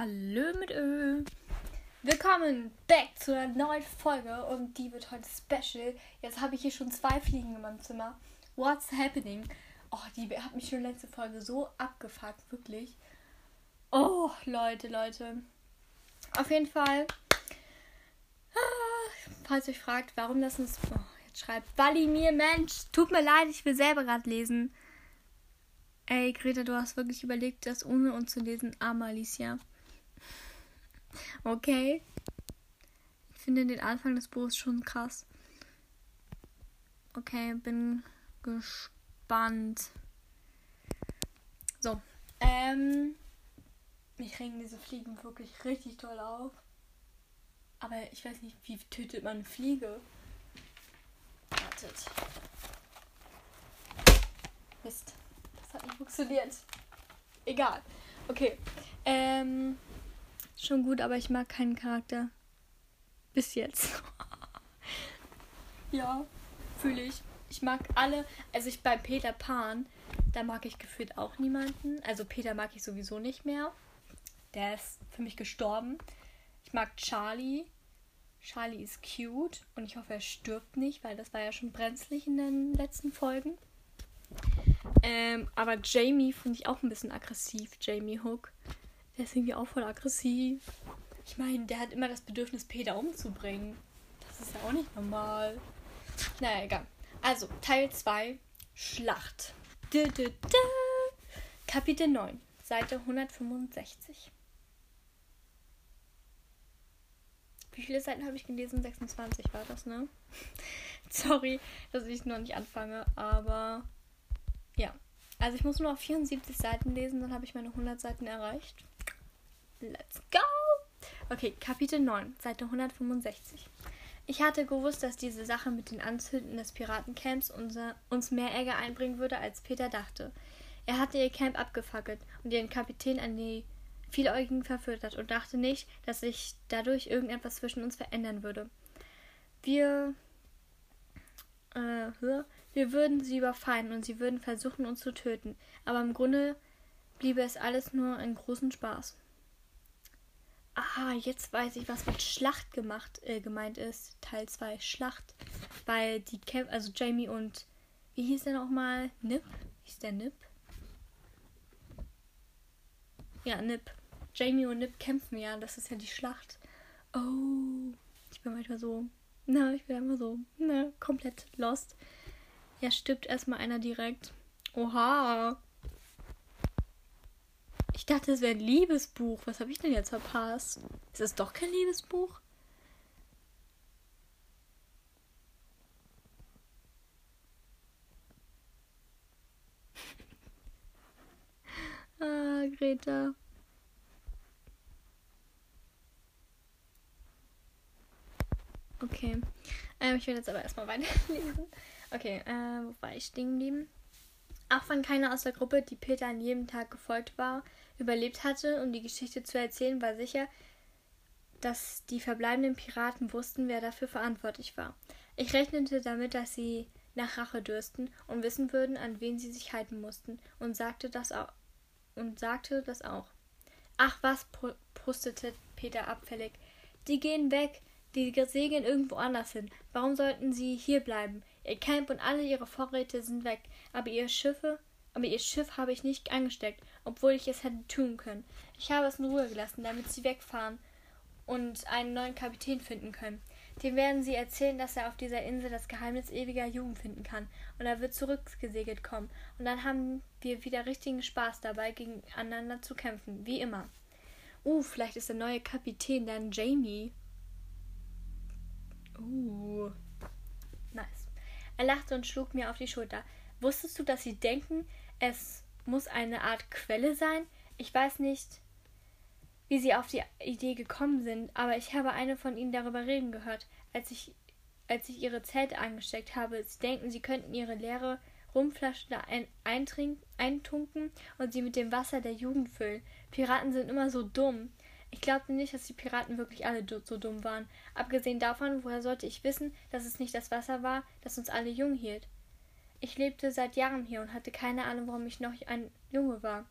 Hallo mit Ö. Willkommen back zu einer neuen Folge und die wird heute special. Jetzt habe ich hier schon zwei Fliegen in meinem Zimmer. What's happening? Oh, die hat mich schon letzte Folge so abgefuckt, wirklich. Oh, Leute, Leute. Auf jeden Fall. Ah, falls ihr euch fragt, warum das ist. Oh, jetzt schreibt Valimir, Mensch, tut mir leid, ich will selber gerade lesen. Ey, Greta, du hast wirklich überlegt, das ohne uns zu lesen. Arme Alicia. Okay. Ich finde den Anfang des Buches schon krass. Okay, bin gespannt. So. Ähm. Mich regen diese Fliegen wirklich richtig toll auf. Aber ich weiß nicht, wie tötet man eine Fliege? Wartet. Mist. Das hat nicht funktioniert. Egal. Okay. Ähm, schon gut, aber ich mag keinen Charakter. Bis jetzt. ja, fühle ich. Ich mag alle. Also ich bei Peter Pan, da mag ich gefühlt auch niemanden. Also Peter mag ich sowieso nicht mehr. Der ist für mich gestorben. Ich mag Charlie. Charlie ist cute und ich hoffe, er stirbt nicht, weil das war ja schon brenzlig in den letzten Folgen. Ähm, aber Jamie finde ich auch ein bisschen aggressiv, Jamie Hook. Der ist irgendwie auch voll aggressiv. Ich meine, der hat immer das Bedürfnis, Peter umzubringen. Das ist ja auch nicht normal. Naja, egal. Also, Teil 2, Schlacht. Du, du, du. Kapitel 9, Seite 165. Wie viele Seiten habe ich gelesen? 26 war das, ne? Sorry, dass ich noch nicht anfange, aber ja. Also ich muss nur noch 74 Seiten lesen, dann habe ich meine 100 Seiten erreicht. Let's go! Okay, Kapitel 9, Seite 165. Ich hatte gewusst, dass diese Sache mit den Anzünden des Piratencamps unser, uns mehr Ärger einbringen würde, als Peter dachte. Er hatte ihr Camp abgefackelt und ihren Kapitän an die Vieläugigen verfüttert und dachte nicht, dass sich dadurch irgendetwas zwischen uns verändern würde. Wir. Äh, wir würden sie überfallen und sie würden versuchen, uns zu töten. Aber im Grunde bliebe es alles nur ein großen Spaß. Ah, jetzt weiß ich, was mit Schlacht gemacht, äh, gemeint ist. Teil 2, Schlacht. Weil die Camp, also Jamie und, wie hieß der nochmal? Nip? Hieß der Nip? Ja, Nip. Jamie und Nip kämpfen ja, das ist ja die Schlacht. Oh, ich bin manchmal so, na, ich bin immer so, ne, komplett lost. Ja, stirbt erstmal einer direkt. Oha. Ich dachte, es wäre ein Liebesbuch. Was habe ich denn jetzt verpasst? Ist es doch kein Liebesbuch? ah, Greta. Okay. Ähm, ich werde jetzt aber erstmal weiterlesen. Okay, äh, wo war ich stehen geblieben? Auch wenn keiner aus der Gruppe, die Peter an jedem Tag gefolgt war, überlebt hatte, um die Geschichte zu erzählen, war sicher, dass die verbleibenden Piraten wussten, wer dafür verantwortlich war. Ich rechnete damit, dass sie nach Rache dürsten und wissen würden, an wen sie sich halten mussten, und sagte das auch. Und sagte das auch. Ach was, prustete Peter abfällig. Die gehen weg, die segeln irgendwo anders hin. Warum sollten sie hier bleiben? Ihr Camp und alle ihre Vorräte sind weg, aber ihr Schiffe, aber ihr Schiff habe ich nicht angesteckt, obwohl ich es hätte tun können. Ich habe es in Ruhe gelassen, damit sie wegfahren und einen neuen Kapitän finden können. Dem werden sie erzählen, dass er auf dieser Insel das Geheimnis ewiger Jugend finden kann, und er wird zurückgesegelt kommen, und dann haben wir wieder richtigen Spaß dabei, gegeneinander zu kämpfen, wie immer. Uh, vielleicht ist der neue Kapitän dann Jamie. Uh. Er lachte und schlug mir auf die Schulter. Wusstest du, dass sie denken, es muss eine Art Quelle sein? Ich weiß nicht, wie sie auf die Idee gekommen sind, aber ich habe eine von ihnen darüber reden gehört, als ich, als ich ihre Zelte angesteckt habe. Sie denken, sie könnten ihre leere Rumflasche da ein, eintunken und sie mit dem Wasser der Jugend füllen. Piraten sind immer so dumm. Ich glaubte nicht, dass die Piraten wirklich alle so dumm waren. Abgesehen davon, woher sollte ich wissen, dass es nicht das Wasser war, das uns alle jung hielt? Ich lebte seit Jahren hier und hatte keine Ahnung, warum ich noch ein Junge war.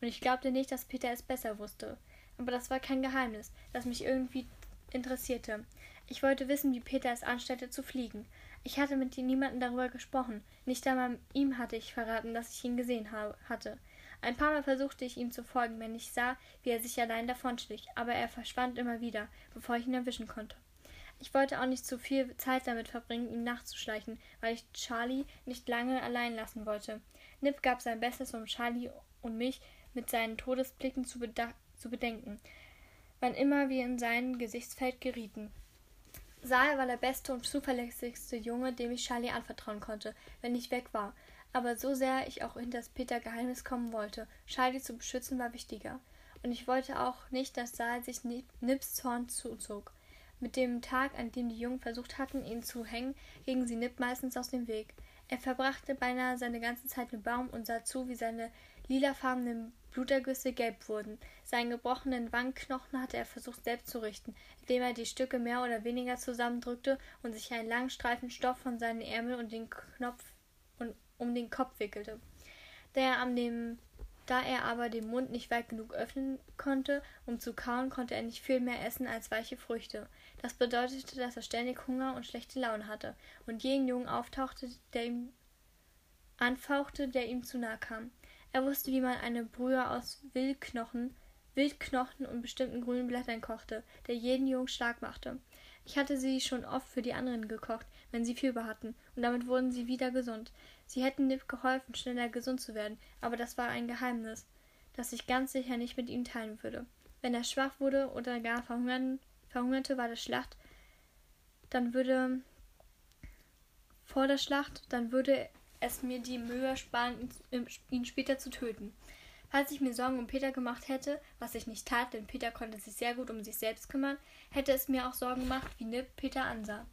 Und ich glaubte nicht, dass Peter es besser wusste. Aber das war kein Geheimnis, das mich irgendwie interessierte. Ich wollte wissen, wie Peter es anstellte zu fliegen. Ich hatte mit niemandem darüber gesprochen. Nicht einmal ihm hatte ich verraten, dass ich ihn gesehen hatte. Ein paar Mal versuchte ich ihm zu folgen, wenn ich sah, wie er sich allein davonschlich, aber er verschwand immer wieder, bevor ich ihn erwischen konnte. Ich wollte auch nicht zu viel Zeit damit verbringen, ihm nachzuschleichen, weil ich Charlie nicht lange allein lassen wollte. Nip gab sein Bestes, um Charlie und mich mit seinen Todesblicken zu, zu bedenken, wann immer wir in sein Gesichtsfeld gerieten. Saal war der beste und zuverlässigste Junge, dem ich Charlie anvertrauen konnte, wenn ich weg war. Aber so sehr ich auch hinter das Peter Geheimnis kommen wollte, Charlie zu beschützen war wichtiger. Und ich wollte auch nicht, dass Saal sich Nips Zorn zuzog. Mit dem Tag, an dem die Jungen versucht hatten, ihn zu hängen, gingen sie Nip meistens aus dem Weg. Er verbrachte beinahe seine ganze Zeit im Baum und sah zu, wie seine lilafarbenen Blutergüsse gelb wurden. Seinen gebrochenen Wangenknochen hatte er versucht selbst zu richten, indem er die Stücke mehr oder weniger zusammendrückte und sich einen langen Streifen Stoff von seinen Ärmeln und den Knopf um den Kopf wickelte. Da er, an dem, da er aber den Mund nicht weit genug öffnen konnte, um zu kauen, konnte er nicht viel mehr essen als weiche Früchte. Das bedeutete, dass er ständig Hunger und schlechte Laune hatte und jeden Jungen auftauchte, der ihm anfauchte, der ihm zu nahe kam. Er wusste, wie man eine Brühe aus Wildknochen, Wildknochen und bestimmten grünen Blättern kochte, der jeden Jungen stark machte. Ich hatte sie schon oft für die anderen gekocht, wenn sie Fieber hatten, und damit wurden sie wieder gesund. Sie hätten Nip geholfen, schneller gesund zu werden, aber das war ein Geheimnis, das ich ganz sicher nicht mit ihm teilen würde. Wenn er schwach wurde oder gar verhungerte war der Schlacht, dann würde vor der Schlacht, dann würde es mir die Mühe sparen, ihn später zu töten. Falls ich mir Sorgen um Peter gemacht hätte, was ich nicht tat, denn Peter konnte sich sehr gut um sich selbst kümmern, hätte es mir auch Sorgen gemacht, wie Nip Peter ansah.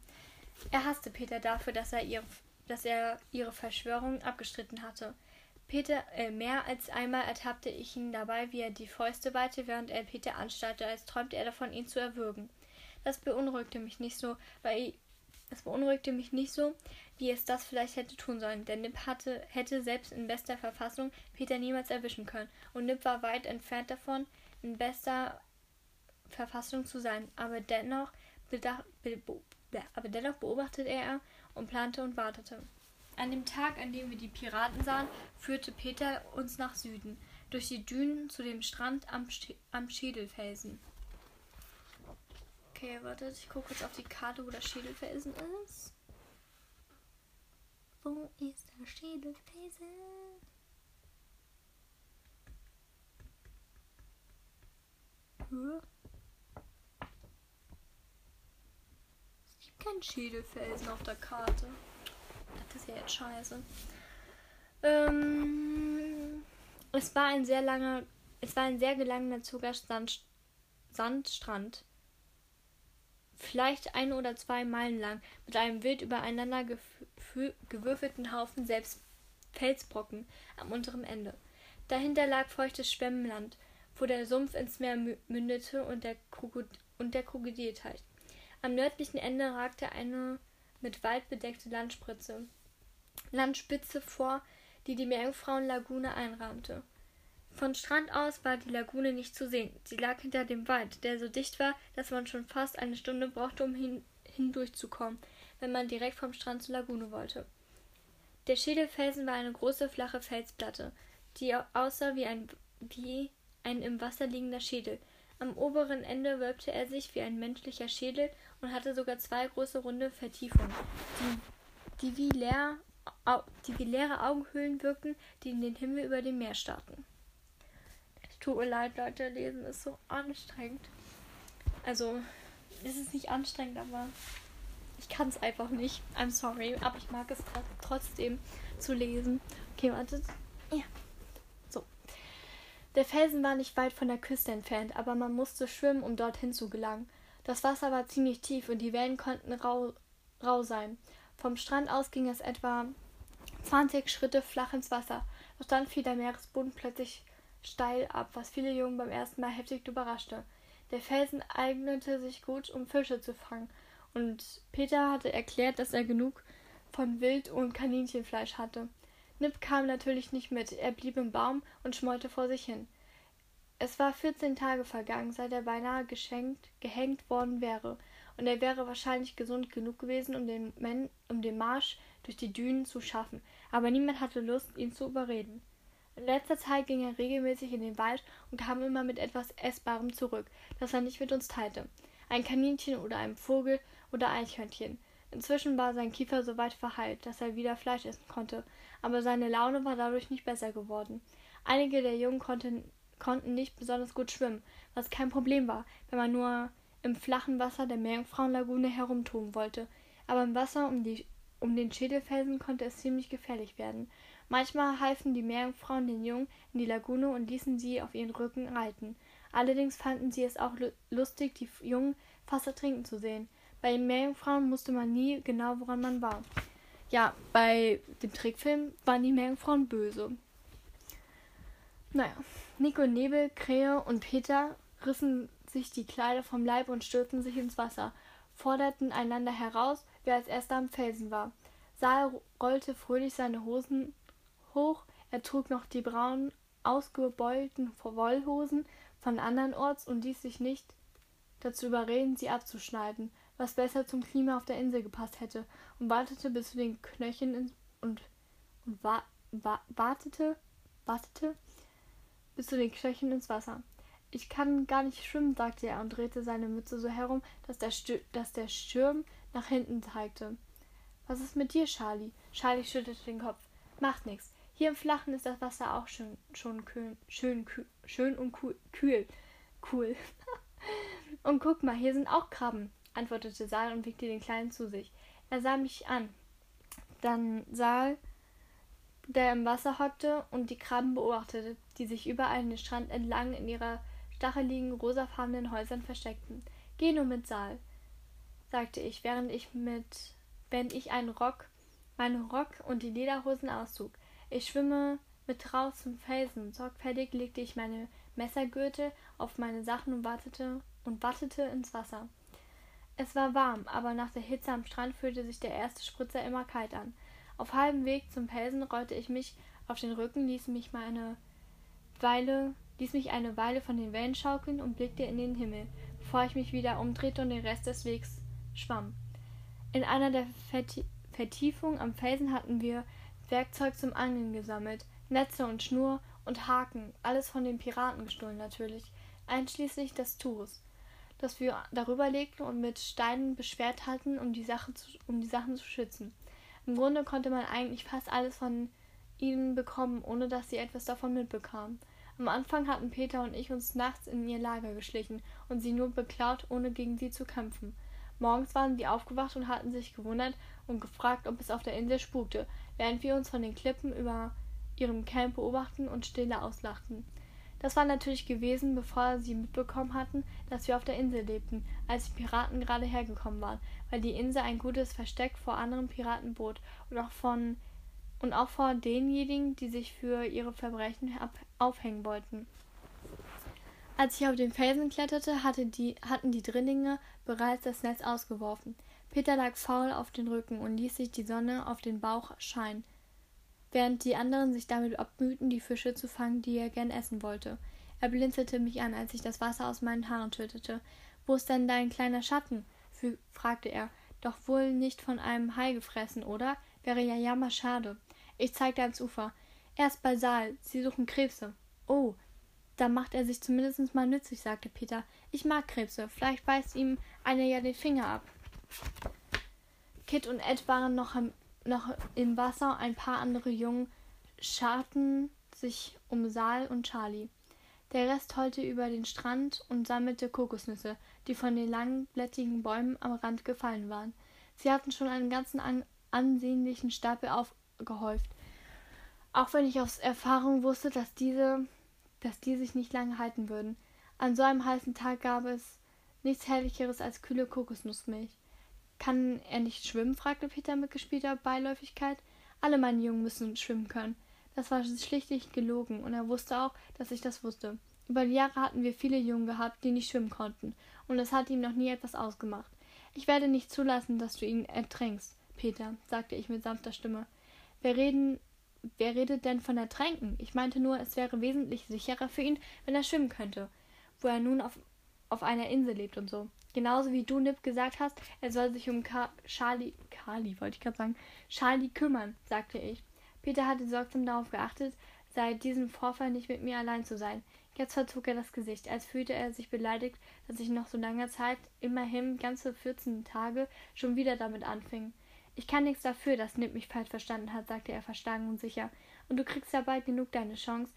Er hasste Peter dafür, dass er, ihr, dass er ihre Verschwörung abgestritten hatte. Peter, äh, mehr als einmal ertappte ich ihn dabei, wie er die Fäuste weite, während er Peter anstarrte, als träumte er davon, ihn zu erwürgen. Das beunruhigte mich nicht so, weil es beunruhigte mich nicht so, wie es das vielleicht hätte tun sollen, denn Nip hatte, hätte selbst in bester Verfassung Peter niemals erwischen können, und Nip war weit entfernt davon, in bester Verfassung zu sein, aber dennoch, bedacht, be, be, aber dennoch beobachtete er und plante und wartete. An dem Tag, an dem wir die Piraten sahen, führte Peter uns nach Süden, durch die Dünen zu dem Strand am, am Schädelfelsen. Okay, wartet, ich gucke kurz auf die Karte, wo der Schädelfelsen ist. Wo ist der Schädelfelsen? Es keinen Schädelfelsen auf der Karte. Das ist ja jetzt scheiße. Ähm, es war ein sehr langer, es war ein sehr gelagener Sand, Sandstrand vielleicht ein oder zwei Meilen lang, mit einem wild übereinander gewürfelten Haufen selbst Felsbrocken am unteren Ende. Dahinter lag feuchtes Schwemmland, wo der Sumpf ins Meer mündete und der, Krokod und der Krokodilteich. Am nördlichen Ende ragte eine mit Wald bedeckte Landspitze, Landspitze vor, die die Meerjungfrauenlagune einrahmte. Von Strand aus war die Lagune nicht zu sehen. Sie lag hinter dem Wald, der so dicht war, dass man schon fast eine Stunde brauchte, um hin hindurchzukommen, wenn man direkt vom Strand zur Lagune wollte. Der Schädelfelsen war eine große flache Felsplatte, die aussah wie ein, wie ein im Wasser liegender Schädel. Am oberen Ende wölbte er sich wie ein menschlicher Schädel und hatte sogar zwei große runde Vertiefungen, die, die, wie, leer, die wie leere Augenhöhlen wirkten, die in den Himmel über dem Meer starrten. Tut mir leid, Leute, lesen ist so anstrengend. Also, es ist nicht anstrengend, aber ich kann es einfach nicht. I'm sorry, aber ich mag es trotzdem zu lesen. Okay, wartet. Ja. So. Der Felsen war nicht weit von der Küste entfernt, aber man musste schwimmen, um dorthin zu gelangen. Das Wasser war ziemlich tief und die Wellen konnten rau, rau sein. Vom Strand aus ging es etwa 20 Schritte flach ins Wasser. Doch dann fiel der Meeresboden plötzlich steil ab, was viele Jungen beim ersten Mal heftig überraschte. Der Felsen eignete sich gut, um Fische zu fangen, und Peter hatte erklärt, dass er genug von Wild- und Kaninchenfleisch hatte. Nip kam natürlich nicht mit, er blieb im Baum und schmollte vor sich hin. Es war vierzehn Tage vergangen, seit er beinahe geschenkt, gehängt worden wäre, und er wäre wahrscheinlich gesund genug gewesen, um den, Men um den Marsch durch die Dünen zu schaffen, aber niemand hatte Lust, ihn zu überreden. In letzter Zeit ging er regelmäßig in den Wald und kam immer mit etwas Essbarem zurück, das er nicht mit uns teilte. Ein Kaninchen oder ein Vogel oder Eichhörnchen. Inzwischen war sein Kiefer so weit verheilt, dass er wieder Fleisch essen konnte, aber seine Laune war dadurch nicht besser geworden. Einige der Jungen konnten, konnten nicht besonders gut schwimmen, was kein Problem war, wenn man nur im flachen Wasser der Meerjungfrauenlagune herumtoben wollte. Aber im Wasser um, die, um den Schädelfelsen konnte es ziemlich gefährlich werden. Manchmal halfen die Meerjungfrauen den Jungen in die Lagune und ließen sie auf ihren Rücken reiten. Allerdings fanden sie es auch lustig, die Jungen fast ertrinken zu sehen. Bei den Meerjungfrauen wusste man nie genau, woran man war. Ja, bei dem Trickfilm waren die Meerjungfrauen böse. Naja, Nico, Nebel, Krähe und Peter rissen sich die Kleider vom Leib und stürzten sich ins Wasser, forderten einander heraus, wer als erster am Felsen war. Saal rollte fröhlich seine Hosen hoch, er trug noch die braunen, ausgebeulten Wollhosen von andernorts und ließ sich nicht dazu überreden, sie abzuschneiden, was besser zum Klima auf der Insel gepasst hätte, und wartete bis zu den Knöcheln und, und wa, wa, wartete, wartete bis zu den Knöcheln ins Wasser. Ich kann gar nicht schwimmen, sagte er und drehte seine Mütze so herum, dass der, dass der Schirm nach hinten zeigte. Was ist mit dir, Charlie? Charlie schüttelte den Kopf. Macht nichts. Hier im Flachen ist das Wasser auch schön, schon kühl, schön, kühl, schön und cool, kühl. Cool. und guck mal, hier sind auch Krabben, antwortete Saal und winkte den Kleinen zu sich. Er sah mich an. Dann Saal, der im Wasser hockte und die Krabben beobachtete, die sich überall den Strand entlang in ihrer stacheligen, rosafarbenen Häusern versteckten. Geh nur mit Saal, sagte ich, während ich mit, während ich einen Rock, meinen Rock und die Lederhosen auszog. Ich schwimme mit raus zum Felsen. Sorgfältig legte ich meine Messergürtel auf meine Sachen und wartete und wartete ins Wasser. Es war warm, aber nach der Hitze am Strand fühlte sich der erste Spritzer immer kalt an. Auf halbem Weg zum Felsen rollte ich mich auf den Rücken, ließ mich meine Weile, ließ mich eine Weile von den Wellen schaukeln und blickte in den Himmel, bevor ich mich wieder umdrehte und den Rest des Wegs schwamm. In einer der Vertiefungen am Felsen hatten wir Werkzeug zum Angeln gesammelt, Netze und Schnur und Haken, alles von den Piraten gestohlen natürlich, einschließlich des Tuches, das wir darüber legten und mit Steinen beschwert hatten, um die, Sache zu, um die Sachen zu schützen. Im Grunde konnte man eigentlich fast alles von ihnen bekommen, ohne dass sie etwas davon mitbekamen. Am Anfang hatten Peter und ich uns nachts in ihr Lager geschlichen und sie nur beklaut, ohne gegen sie zu kämpfen. Morgens waren sie aufgewacht und hatten sich gewundert und gefragt, ob es auf der Insel spukte, während wir uns von den Klippen über ihrem Camp beobachten und stille auslachten. Das war natürlich gewesen, bevor sie mitbekommen hatten, dass wir auf der Insel lebten, als die Piraten gerade hergekommen waren, weil die Insel ein gutes Versteck vor anderen Piraten bot und auch von und auch vor denjenigen, die sich für ihre Verbrechen aufhängen wollten. Als ich auf den Felsen kletterte, hatte die, hatten die Drillinge bereits das Netz ausgeworfen. Peter lag faul auf den Rücken und ließ sich die Sonne auf den Bauch scheinen, während die anderen sich damit abmühten, die Fische zu fangen, die er gern essen wollte. Er blinzelte mich an, als ich das Wasser aus meinen Haaren schüttete. Wo ist denn dein kleiner Schatten? fragte er. Doch wohl nicht von einem Hai gefressen, oder? Wäre ja jammerschade. Ich zeigte ans Ufer. Erst bei Saal. Sie suchen Krebse. Oh, da macht er sich zumindest mal nützlich, sagte Peter. Ich mag Krebse. Vielleicht beißt ihm einer ja den Finger ab. Kit und Ed waren noch im, noch im Wasser. Ein paar andere Jungen scharten sich um Saal und Charlie. Der Rest heulte über den Strand und sammelte Kokosnüsse, die von den langblättigen Bäumen am Rand gefallen waren. Sie hatten schon einen ganzen an ansehnlichen Stapel aufgehäuft. Auch wenn ich aus Erfahrung wusste, dass diese dass die sich nicht lange halten würden. An so einem heißen Tag gab es nichts Herrlicheres als kühle Kokosnussmilch. Kann er nicht schwimmen? fragte Peter mit gespielter Beiläufigkeit. Alle meine Jungen müssen schwimmen können. Das war schlichtlich gelogen, und er wusste auch, dass ich das wusste. Über die Jahre hatten wir viele Jungen gehabt, die nicht schwimmen konnten, und es hat ihm noch nie etwas ausgemacht. Ich werde nicht zulassen, dass du ihn ertränkst, Peter, sagte ich mit sanfter Stimme. Wir reden wer redet denn von Ertränken? Ich meinte nur, es wäre wesentlich sicherer für ihn, wenn er schwimmen könnte, wo er nun auf, auf einer Insel lebt und so. Genauso wie du, Nip, gesagt hast, er soll sich um Ka Charlie, Carly, wollte ich gerade sagen, Charlie kümmern, sagte ich. Peter hatte sorgsam darauf geachtet, seit diesem Vorfall nicht mit mir allein zu sein. Jetzt verzog er das Gesicht, als fühlte er sich beleidigt, dass ich nach so langer Zeit, immerhin ganze 14 Tage, schon wieder damit anfing. Ich kann nichts dafür, dass Nip mich falsch verstanden hat, sagte er verschlagen und sicher. Und du kriegst ja bald genug deine Chance,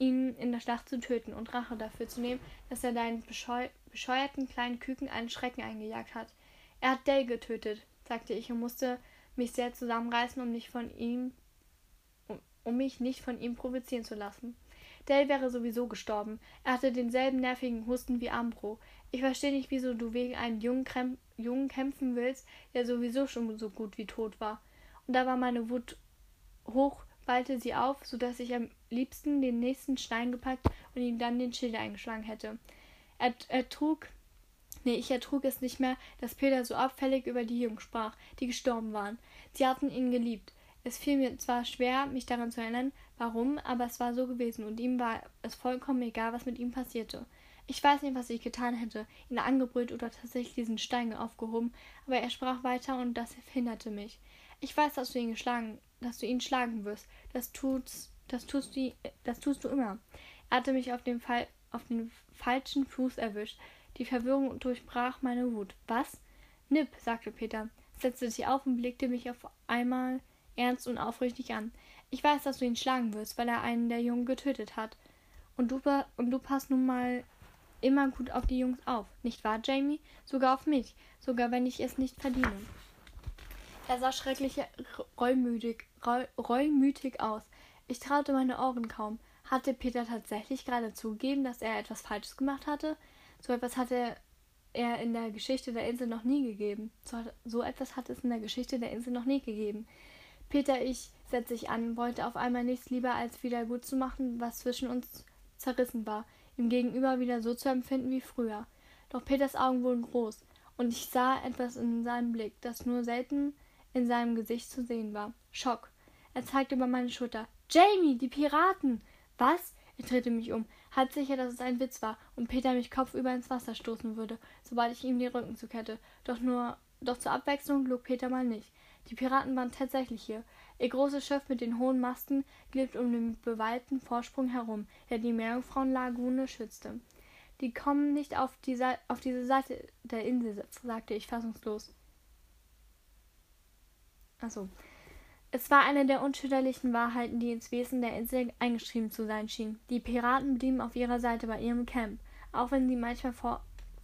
ihn in der Schlacht zu töten und Rache dafür zu nehmen, dass er deinen bescheu bescheuerten kleinen Küken einen Schrecken eingejagt hat. Er hat Dale getötet, sagte ich und musste mich sehr zusammenreißen, um nicht von ihm um, um mich nicht von ihm provozieren zu lassen. Dale wäre sowieso gestorben. Er hatte denselben nervigen Husten wie Ambro. Ich verstehe nicht, wieso du wegen einem Jungen, Krem Jungen kämpfen willst, der sowieso schon so gut wie tot war. Und da war meine Wut hoch, ballte sie auf, so dass ich am liebsten den nächsten Stein gepackt und ihm dann den Schild eingeschlagen hätte. Er, er trug Nee, ich ertrug es nicht mehr, dass Peter so abfällig über die Jungen sprach, die gestorben waren. Sie hatten ihn geliebt. Es fiel mir zwar schwer, mich daran zu erinnern, warum, aber es war so gewesen und ihm war es vollkommen egal, was mit ihm passierte. Ich weiß nicht, was ich getan hätte, ihn angebrüllt oder tatsächlich diesen Stein aufgehoben, aber er sprach weiter und das hinderte mich. Ich weiß, dass du ihn geschlagen, dass du ihn schlagen wirst. Das tut's, das tust du, das tust du immer. Er hatte mich auf den, Fall, auf den falschen Fuß erwischt. Die Verwirrung durchbrach meine Wut. Was? Nipp, sagte Peter, setzte sich auf und blickte mich auf einmal ernst und aufrichtig an. Ich weiß, dass du ihn schlagen wirst, weil er einen der Jungen getötet hat. Und du, und du passt nun mal immer gut auf die Jungs auf, nicht wahr, Jamie? Sogar auf mich, sogar wenn ich es nicht verdiene. Er sah schrecklich reumütig, reumütig aus. Ich traute meine Ohren kaum. Hatte Peter tatsächlich gerade zugegeben, dass er etwas Falsches gemacht hatte? So etwas hatte er in der Geschichte der Insel noch nie gegeben. So, so etwas hat es in der Geschichte der Insel noch nie gegeben. Peter, ich, setzte sich an, wollte auf einmal nichts lieber, als wieder gut zu machen, was zwischen uns zerrissen war ihm gegenüber wieder so zu empfinden wie früher. Doch Peters Augen wurden groß, und ich sah etwas in seinem Blick, das nur selten in seinem Gesicht zu sehen war. Schock. Er zeigte über meine Schulter. Jamie, die Piraten! Was? Er drehte mich um, halb sicher, dass es ein Witz war und Peter mich kopfüber ins Wasser stoßen würde, sobald ich ihm den Rücken zukette. Doch nur, doch zur Abwechslung log Peter mal nicht. Die Piraten waren tatsächlich hier. Ihr großes Schiff mit den hohen Masten glitt um den bewaldeten Vorsprung herum, der die Meerjungfrauenlagune schützte. Die kommen nicht auf, die auf diese Seite der Insel, sagte ich fassungslos. Achso. Es war eine der unschütterlichen Wahrheiten, die ins Wesen der Insel eingeschrieben zu sein schien. Die Piraten blieben auf ihrer Seite bei ihrem Camp. Auch wenn sie manchmal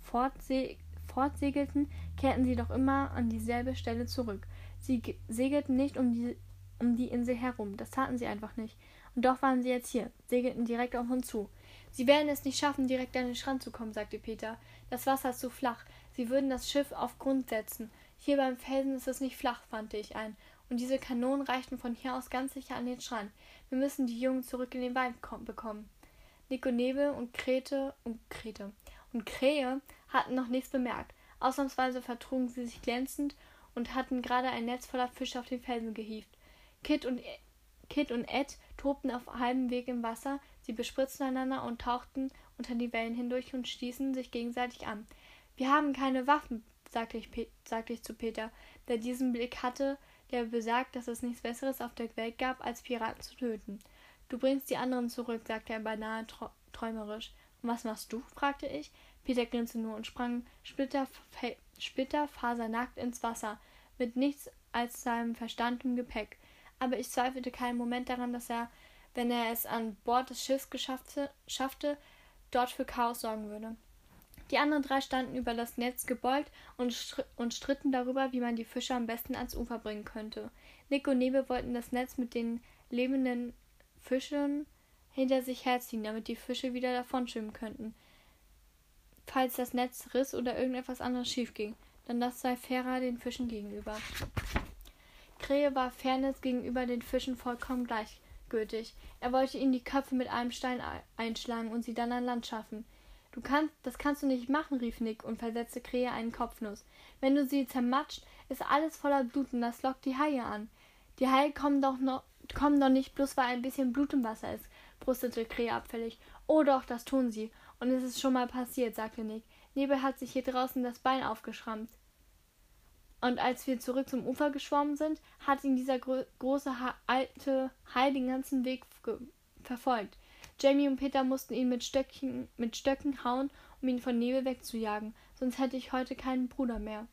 fortsee, fortsegelten, kehrten sie doch immer an dieselbe Stelle zurück. Sie segelten nicht um die um die Insel herum. Das taten sie einfach nicht. Und doch waren sie jetzt hier, segelten direkt auf uns zu. Sie werden es nicht schaffen, direkt an den Strand zu kommen, sagte Peter. Das Wasser ist zu flach. Sie würden das Schiff auf Grund setzen. Hier beim Felsen ist es nicht flach, wandte ich ein. Und diese Kanonen reichten von hier aus ganz sicher an den Strand. Wir müssen die Jungen zurück in den Wald bekommen. Nico Nebel und Krete und Krete und Krähe hatten noch nichts bemerkt. Ausnahmsweise vertrugen sie sich glänzend und hatten gerade ein Netz voller Fische auf den Felsen gehievt. Kit und, Kit und Ed tobten auf halbem Weg im Wasser, sie bespritzten einander und tauchten unter die Wellen hindurch und stießen sich gegenseitig an. Wir haben keine Waffen, sagte ich, sagte ich zu Peter, der diesen Blick hatte, der besagt, dass es nichts Besseres auf der Welt gab, als Piraten zu töten. Du bringst die anderen zurück, sagte er beinahe träumerisch. Und was machst du? fragte ich. Peter grinste nur und sprang splitterfasernackt ins Wasser, mit nichts als seinem Verstand im Gepäck aber ich zweifelte keinen Moment daran, dass er, wenn er es an Bord des Schiffs geschaffte, schaffte, dort für Chaos sorgen würde. Die anderen drei standen über das Netz gebeugt und, str und stritten darüber, wie man die Fische am besten ans Ufer bringen könnte. Nick und Nebel wollten das Netz mit den lebenden Fischen hinter sich herziehen, damit die Fische wieder davonschwimmen könnten. Falls das Netz riss oder irgendetwas anderes schief ging, dann das sei fairer den Fischen gegenüber. Krähe war Fairness gegenüber den Fischen vollkommen gleichgültig. Er wollte ihnen die Köpfe mit einem Stein einschlagen und sie dann an Land schaffen. Du kannst, das kannst du nicht machen, rief Nick und versetzte Krähe einen Kopfnuss. Wenn du sie zermatscht, ist alles voller Blut und das lockt die Haie an. Die Haie kommen doch noch, kommen doch nicht, bloß weil ein bisschen Blut im Wasser ist, brustete Krähe abfällig. Oh doch, das tun sie. Und es ist schon mal passiert, sagte Nick. Nebel hat sich hier draußen das Bein aufgeschrammt. Und als wir zurück zum Ufer geschwommen sind, hat ihn dieser gro große ha alte Hai den ganzen Weg verfolgt. Jamie und Peter mussten ihn mit Stöcken, mit Stöcken hauen, um ihn von Nebel wegzujagen, sonst hätte ich heute keinen Bruder mehr.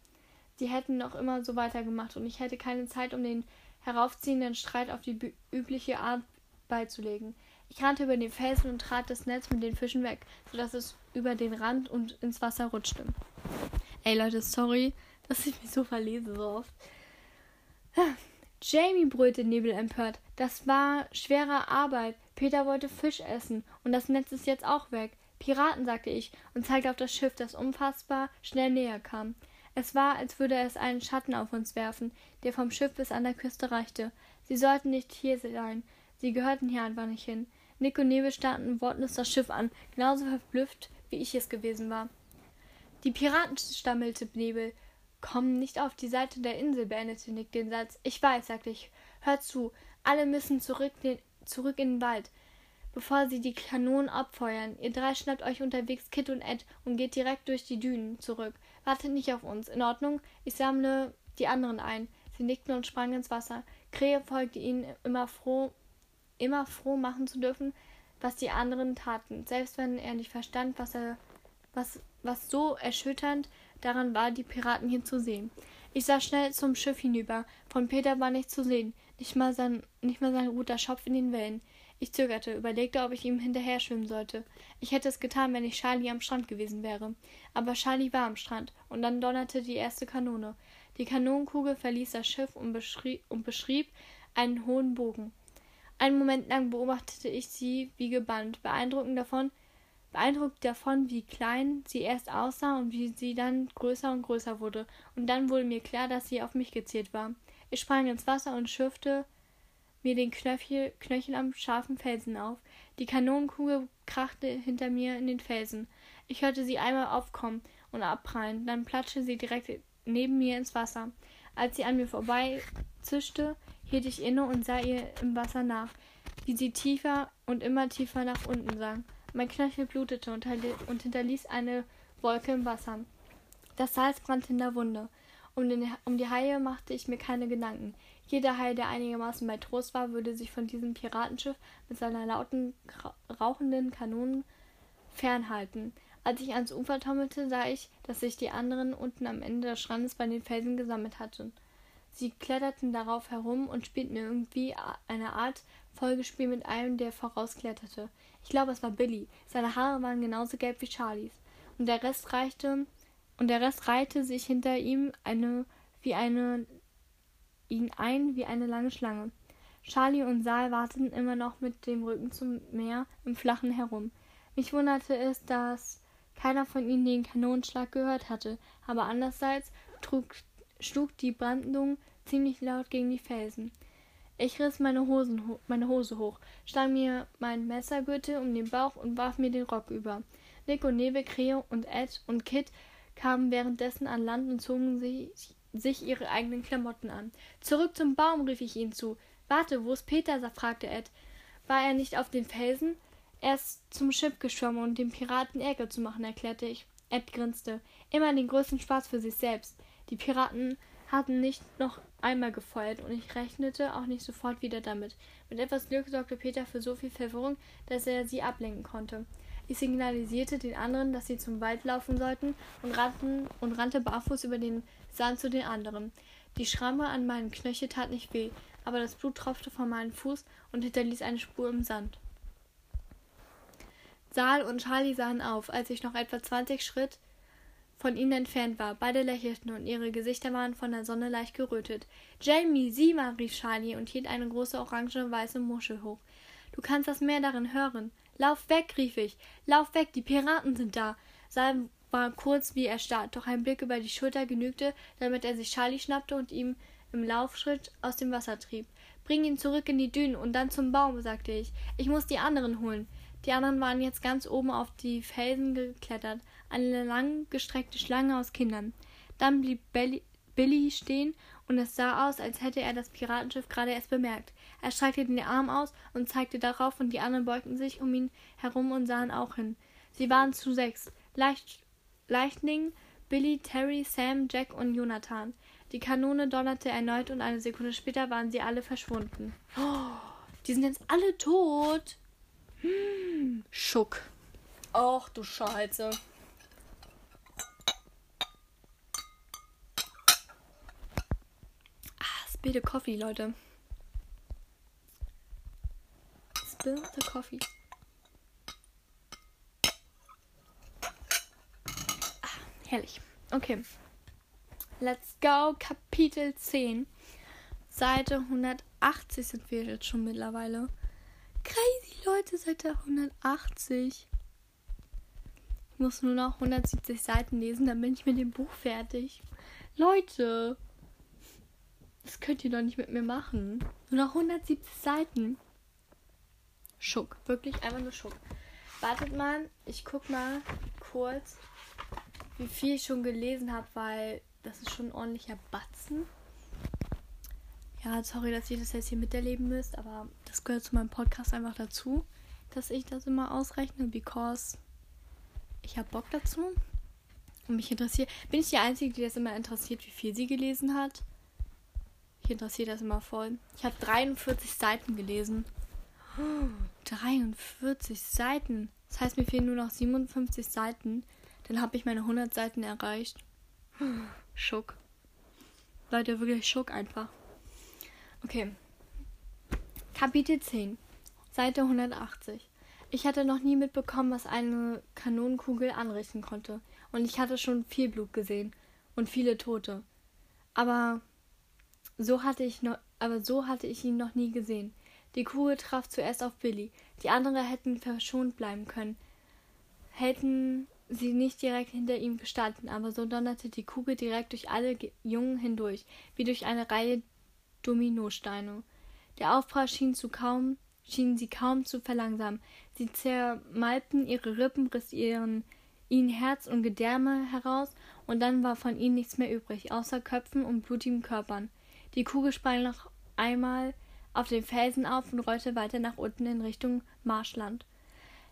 Sie hätten noch immer so weitergemacht und ich hätte keine Zeit, um den heraufziehenden Streit auf die übliche Art beizulegen. Ich rannte über den Felsen und trat das Netz mit den Fischen weg, sodass es über den Rand und ins Wasser rutschte. Ey Leute, sorry, dass ich mich so verlese so oft. Jamie brüllte Nebel empört. Das war schwere Arbeit. Peter wollte Fisch essen und das Netz ist jetzt auch weg. Piraten, sagte ich und zeigte auf das Schiff, das unfassbar schnell näher kam. Es war, als würde es einen Schatten auf uns werfen, der vom Schiff bis an der Küste reichte. Sie sollten nicht hier sein. Sie gehörten hier einfach nicht hin. Nick und Nebel starrten wortlos das Schiff an, genauso verblüfft, wie ich es gewesen war. Die Piraten, stammelte Nebel, kommen nicht auf die Seite der Insel, beendete Nick den Satz. Ich weiß, sagte ich. Hört zu, alle müssen zurück, den, zurück in den Wald bevor sie die Kanonen abfeuern. Ihr drei schnappt euch unterwegs Kit und Ed und geht direkt durch die Dünen zurück. Wartet nicht auf uns. In Ordnung? Ich sammle die anderen ein. Sie nickten und sprangen ins Wasser. Krähe folgte ihnen immer froh, immer froh machen zu dürfen, was die anderen taten, selbst wenn er nicht verstand, was er, was, was so erschütternd daran war, die Piraten hier zu sehen. Ich sah schnell zum Schiff hinüber. Von Peter war nichts zu sehen, nicht mal sein, nicht mal sein roter Schopf in den Wellen. Ich zögerte, überlegte, ob ich ihm hinterher schwimmen sollte. Ich hätte es getan, wenn ich Charlie am Strand gewesen wäre. Aber Charlie war am Strand, und dann donnerte die erste Kanone. Die Kanonenkugel verließ das Schiff und beschrieb, und beschrieb einen hohen Bogen. Einen Moment lang beobachtete ich sie wie gebannt, beeindruckend davon, beeindruckt davon, wie klein sie erst aussah und wie sie dann größer und größer wurde. Und dann wurde mir klar, dass sie auf mich gezielt war. Ich sprang ins Wasser und schürfte mir den Knöchel, Knöchel am scharfen Felsen auf. Die Kanonenkugel krachte hinter mir in den Felsen. Ich hörte sie einmal aufkommen und abprallen, dann platschte sie direkt neben mir ins Wasser. Als sie an mir vorbei zischte, hielt ich inne und sah ihr im Wasser nach, wie sie tiefer und immer tiefer nach unten sank. Mein Knöchel blutete und, hinterließ eine Wolke im Wasser. Das Salz brannte in der Wunde. Um, den, um die Haie machte ich mir keine Gedanken. Jeder Hai, der einigermaßen bei Trost war, würde sich von diesem Piratenschiff mit seiner lauten, rauchenden Kanonen fernhalten. Als ich ans Ufer taumelte, sah ich, dass sich die anderen unten am Ende des Strandes bei den Felsen gesammelt hatten. Sie kletterten darauf herum und spielten irgendwie eine Art Folgespiel mit einem, der vorauskletterte. Ich glaube, es war Billy. Seine Haare waren genauso gelb wie Charlies. Und der Rest reichte und der Rest reihte sich hinter ihm eine wie eine ihn ein wie eine lange Schlange. Charlie und Sal warteten immer noch mit dem Rücken zum Meer im Flachen herum. Mich wunderte es, dass keiner von ihnen den Kanonenschlag gehört hatte, aber andererseits trug, schlug die Brandung ziemlich laut gegen die Felsen. Ich riss meine, Hosen, meine Hose hoch, schlang mir mein Messergürtel um den Bauch und warf mir den Rock über. Nick und Nebe, Creo und Ed und Kit kamen währenddessen an Land und zogen sich sich ihre eigenen Klamotten an. Zurück zum Baum, rief ich ihnen zu. Warte, wo ist Peter? fragte Ed. War er nicht auf den Felsen? Er ist zum Schiff geschwommen, um dem Piraten Ärger zu machen, erklärte ich. Ed grinste. Immer den größten Spaß für sich selbst. Die Piraten hatten nicht noch einmal gefeuert und ich rechnete auch nicht sofort wieder damit. Mit etwas Glück sorgte Peter für so viel Verwirrung, dass er sie ablenken konnte. Ich signalisierte den anderen, dass sie zum Wald laufen sollten und, rannten, und rannte barfuß über den Sand zu den anderen. Die Schramme an meinem Knöchel tat nicht weh, aber das Blut tropfte von meinem Fuß und hinterließ eine Spur im Sand. Sal und Charlie sahen auf, als ich noch etwa zwanzig Schritt von ihnen entfernt war. Beide lächelten und ihre Gesichter waren von der Sonne leicht gerötet. Jamie, sieh mal, rief Charlie und hielt eine große orange-weiße Muschel hoch. Du kannst das Meer darin hören. Lauf weg, rief ich. Lauf weg, die Piraten sind da. Sal war kurz wie erstarrt, doch ein Blick über die Schulter genügte, damit er sich Charlie schnappte und ihm im Laufschritt aus dem Wasser trieb. Bring ihn zurück in die Dünen und dann zum Baum, sagte ich. Ich muss die anderen holen. Die anderen waren jetzt ganz oben auf die Felsen geklettert, eine langgestreckte Schlange aus Kindern. Dann blieb Billy stehen und es sah aus, als hätte er das Piratenschiff gerade erst bemerkt. Er streckte den Arm aus und zeigte darauf, und die anderen beugten sich um ihn herum und sahen auch hin. Sie waren zu sechs. Leicht, Lightning, Billy, Terry, Sam, Jack und Jonathan. Die Kanone donnerte erneut und eine Sekunde später waren sie alle verschwunden. Oh, die sind jetzt alle tot. Hm, Schuck. Och, du Scheiße. The coffee, Leute. Spill the coffee. Ah, herrlich. Okay. Let's go. Kapitel 10. Seite 180 sind wir jetzt schon mittlerweile. Crazy Leute, Seite 180. Ich muss nur noch 170 Seiten lesen, dann bin ich mit dem Buch fertig. Leute, das könnt ihr doch nicht mit mir machen. Nur noch 170 Seiten. Schuck, wirklich einfach nur Schuck. Wartet mal, ich guck mal kurz, wie viel ich schon gelesen habe, weil das ist schon ein ordentlicher Batzen. Ja, sorry, dass ihr das jetzt hier miterleben müsst, aber das gehört zu meinem Podcast einfach dazu, dass ich das immer ausrechne, because ich habe Bock dazu und mich interessiert. Bin ich die Einzige, die das immer interessiert, wie viel sie gelesen hat? Mich interessiert das immer voll. Ich habe 43 Seiten gelesen. Oh, 43 Seiten. Das heißt, mir fehlen nur noch 57 Seiten. Dann habe ich meine 100 Seiten erreicht. Schock. Leute, wirklich Schock einfach. Okay. Kapitel 10. Seite 180. Ich hatte noch nie mitbekommen, was eine Kanonenkugel anrichten konnte. Und ich hatte schon viel Blut gesehen und viele Tote. Aber so hatte ich noch, aber so hatte ich ihn noch nie gesehen. Die Kugel traf zuerst auf Billy. Die anderen hätten verschont bleiben können. Hätten sie nicht direkt hinter ihm gestanden, aber so donnerte die Kugel direkt durch alle Jungen hindurch, wie durch eine Reihe Dominosteine. Der Aufprall schien, zu kaum, schien sie kaum zu verlangsamen. Sie zermalmten ihre Rippen, riss ihren, ihnen Herz und Gedärme heraus, und dann war von ihnen nichts mehr übrig, außer Köpfen und blutigen Körpern. Die Kugel sprang noch einmal auf den Felsen auf und rollte weiter nach unten in Richtung Marschland.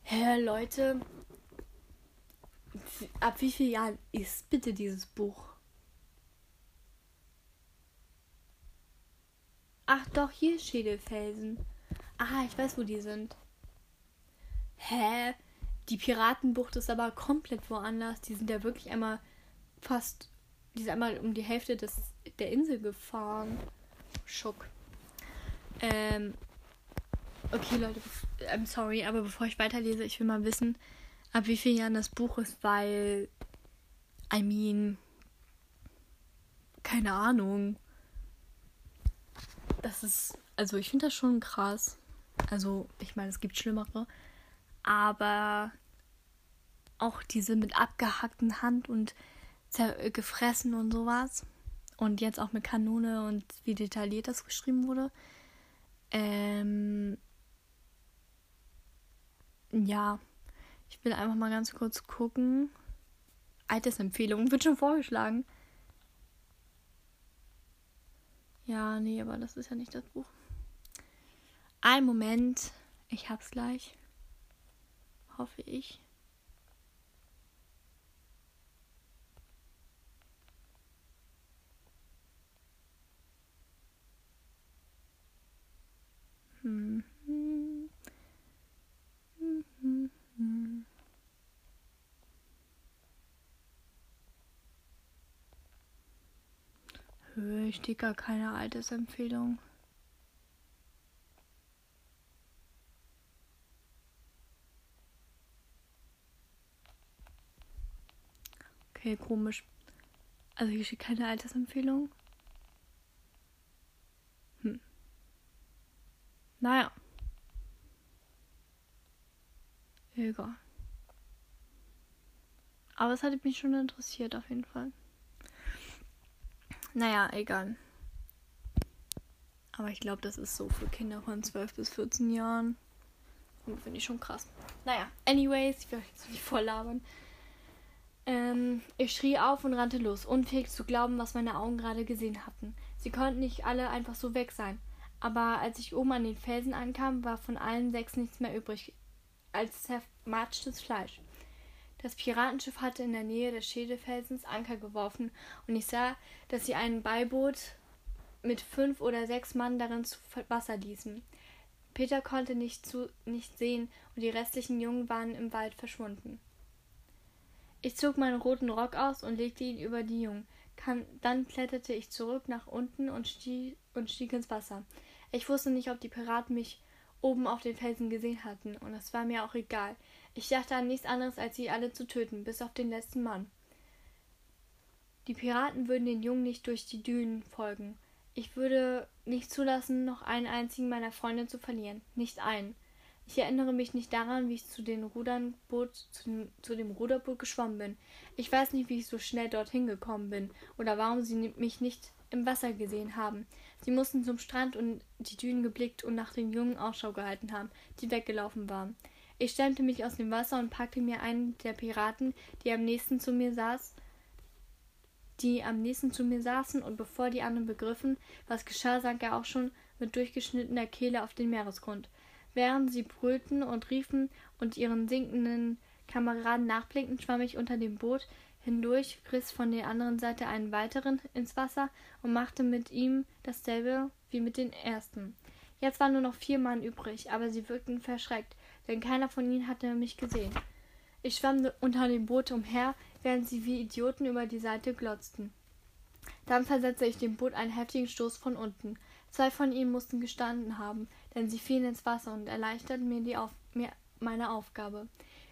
Hä, Leute, ab wie vielen Jahren ist bitte dieses Buch? Ach doch, hier Schädelfelsen. Ah, ich weiß, wo die sind. Hä? Die Piratenbucht ist aber komplett woanders. Die sind ja wirklich einmal fast. Die sind einmal um die Hälfte des, der Insel gefahren. Schock. Ähm. Okay, Leute, I'm sorry, aber bevor ich weiterlese, ich will mal wissen, ab wie vielen Jahren das Buch ist, weil. I mean. Keine Ahnung. Das ist. Also, ich finde das schon krass. Also, ich meine, es gibt Schlimmere. Aber auch diese mit abgehackten Hand und gefressen und sowas. Und jetzt auch mit Kanone und wie detailliert das geschrieben wurde. Ähm. Ja, ich will einfach mal ganz kurz gucken. Altersempfehlungen wird schon vorgeschlagen. Ja, nee, aber das ist ja nicht das Buch. Ein Moment. Ich hab's gleich. Hoffe ich. Hm. Ich steht gar keine Altersempfehlung. Okay, komisch. Also hier steht keine Altersempfehlung. Hm. Naja. Egal. Aber es hat mich schon interessiert auf jeden Fall. Naja, egal. Aber ich glaube, das ist so für Kinder von 12 bis 14 Jahren. Finde ich schon krass. Naja, anyways, ich will euch jetzt nicht voll labern. Ähm, ich schrie auf und rannte los, unfähig zu glauben, was meine Augen gerade gesehen hatten. Sie konnten nicht alle einfach so weg sein. Aber als ich oben an den Felsen ankam, war von allen sechs nichts mehr übrig als zermatschtes Fleisch. Das Piratenschiff hatte in der Nähe des Schädelfelsens Anker geworfen und ich sah, dass sie ein Beiboot mit fünf oder sechs Mann darin zu Wasser ließen. Peter konnte nicht, zu, nicht sehen und die restlichen Jungen waren im Wald verschwunden. Ich zog meinen roten Rock aus und legte ihn über die Jungen. Kann, dann kletterte ich zurück nach unten und stieg, und stieg ins Wasser. Ich wusste nicht, ob die Piraten mich oben auf den Felsen gesehen hatten, und es war mir auch egal. Ich dachte an nichts anderes, als sie alle zu töten, bis auf den letzten Mann. Die Piraten würden den Jungen nicht durch die Dünen folgen. Ich würde nicht zulassen, noch einen einzigen meiner Freunde zu verlieren. Nicht einen. Ich erinnere mich nicht daran, wie ich zu, den Rudernboot, zu, dem, zu dem Ruderboot geschwommen bin. Ich weiß nicht, wie ich so schnell dorthin gekommen bin oder warum sie mich nicht im Wasser gesehen haben. Sie mussten zum Strand und die Dünen geblickt und nach den Jungen Ausschau gehalten haben, die weggelaufen waren. Ich stemmte mich aus dem Wasser und packte mir einen der Piraten, die am nächsten zu mir saß, die am nächsten zu mir saßen, und bevor die anderen begriffen, was geschah, sank er auch schon mit durchgeschnittener Kehle auf den Meeresgrund. Während sie brüllten und riefen und ihren sinkenden Kameraden nachblickten, schwamm ich unter dem Boot hindurch, riss von der anderen Seite einen weiteren ins Wasser und machte mit ihm dasselbe wie mit den ersten. Jetzt waren nur noch vier Mann übrig, aber sie wirkten verschreckt denn keiner von ihnen hatte mich gesehen. Ich schwamm unter dem Boot umher, während sie wie Idioten über die Seite glotzten. Dann versetzte ich dem Boot einen heftigen Stoß von unten. Zwei von ihnen mussten gestanden haben, denn sie fielen ins Wasser und erleichterten mir, die Auf mir meine Aufgabe.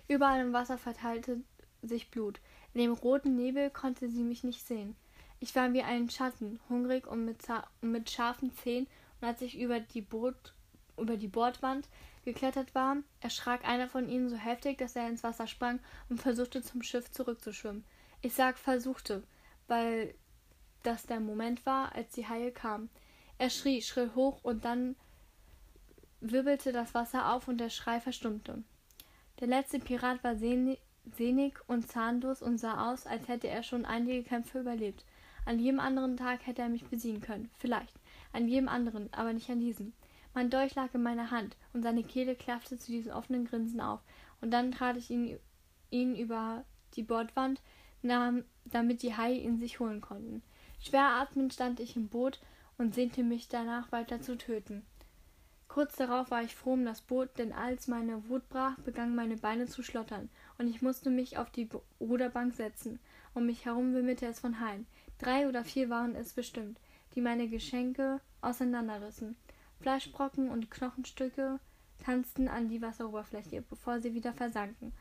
Überall im Wasser verteilte sich Blut. In dem roten Nebel konnte sie mich nicht sehen. Ich war wie ein Schatten, hungrig und mit, und mit scharfen Zähnen, und als ich über die, Boot, über die Bordwand geklettert war, erschrak einer von ihnen so heftig, dass er ins Wasser sprang und versuchte zum Schiff zurückzuschwimmen. Ich sag versuchte, weil das der Moment war, als die Haie kamen. Er schrie schrill hoch und dann wirbelte das Wasser auf und der Schrei verstummte. Der letzte Pirat war sehnig und zahnlos und sah aus, als hätte er schon einige Kämpfe überlebt. An jedem anderen Tag hätte er mich besiegen können, vielleicht. An jedem anderen, aber nicht an diesem. Mein Dolch lag in meiner Hand, und seine Kehle klaffte zu diesem offenen Grinsen auf, und dann trat ich ihn, ihn über die Bordwand, nahm, damit die Haie ihn sich holen konnten. Schwer atmend stand ich im Boot und sehnte mich danach weiter zu töten. Kurz darauf war ich froh um das Boot, denn als meine Wut brach, begannen meine Beine zu schlottern, und ich musste mich auf die Ruderbank setzen. Um mich herum wimmelte es von Haien. Drei oder vier waren es bestimmt, die meine Geschenke auseinanderrissen. Fleischbrocken und Knochenstücke tanzten an die Wasseroberfläche, bevor sie wieder versanken.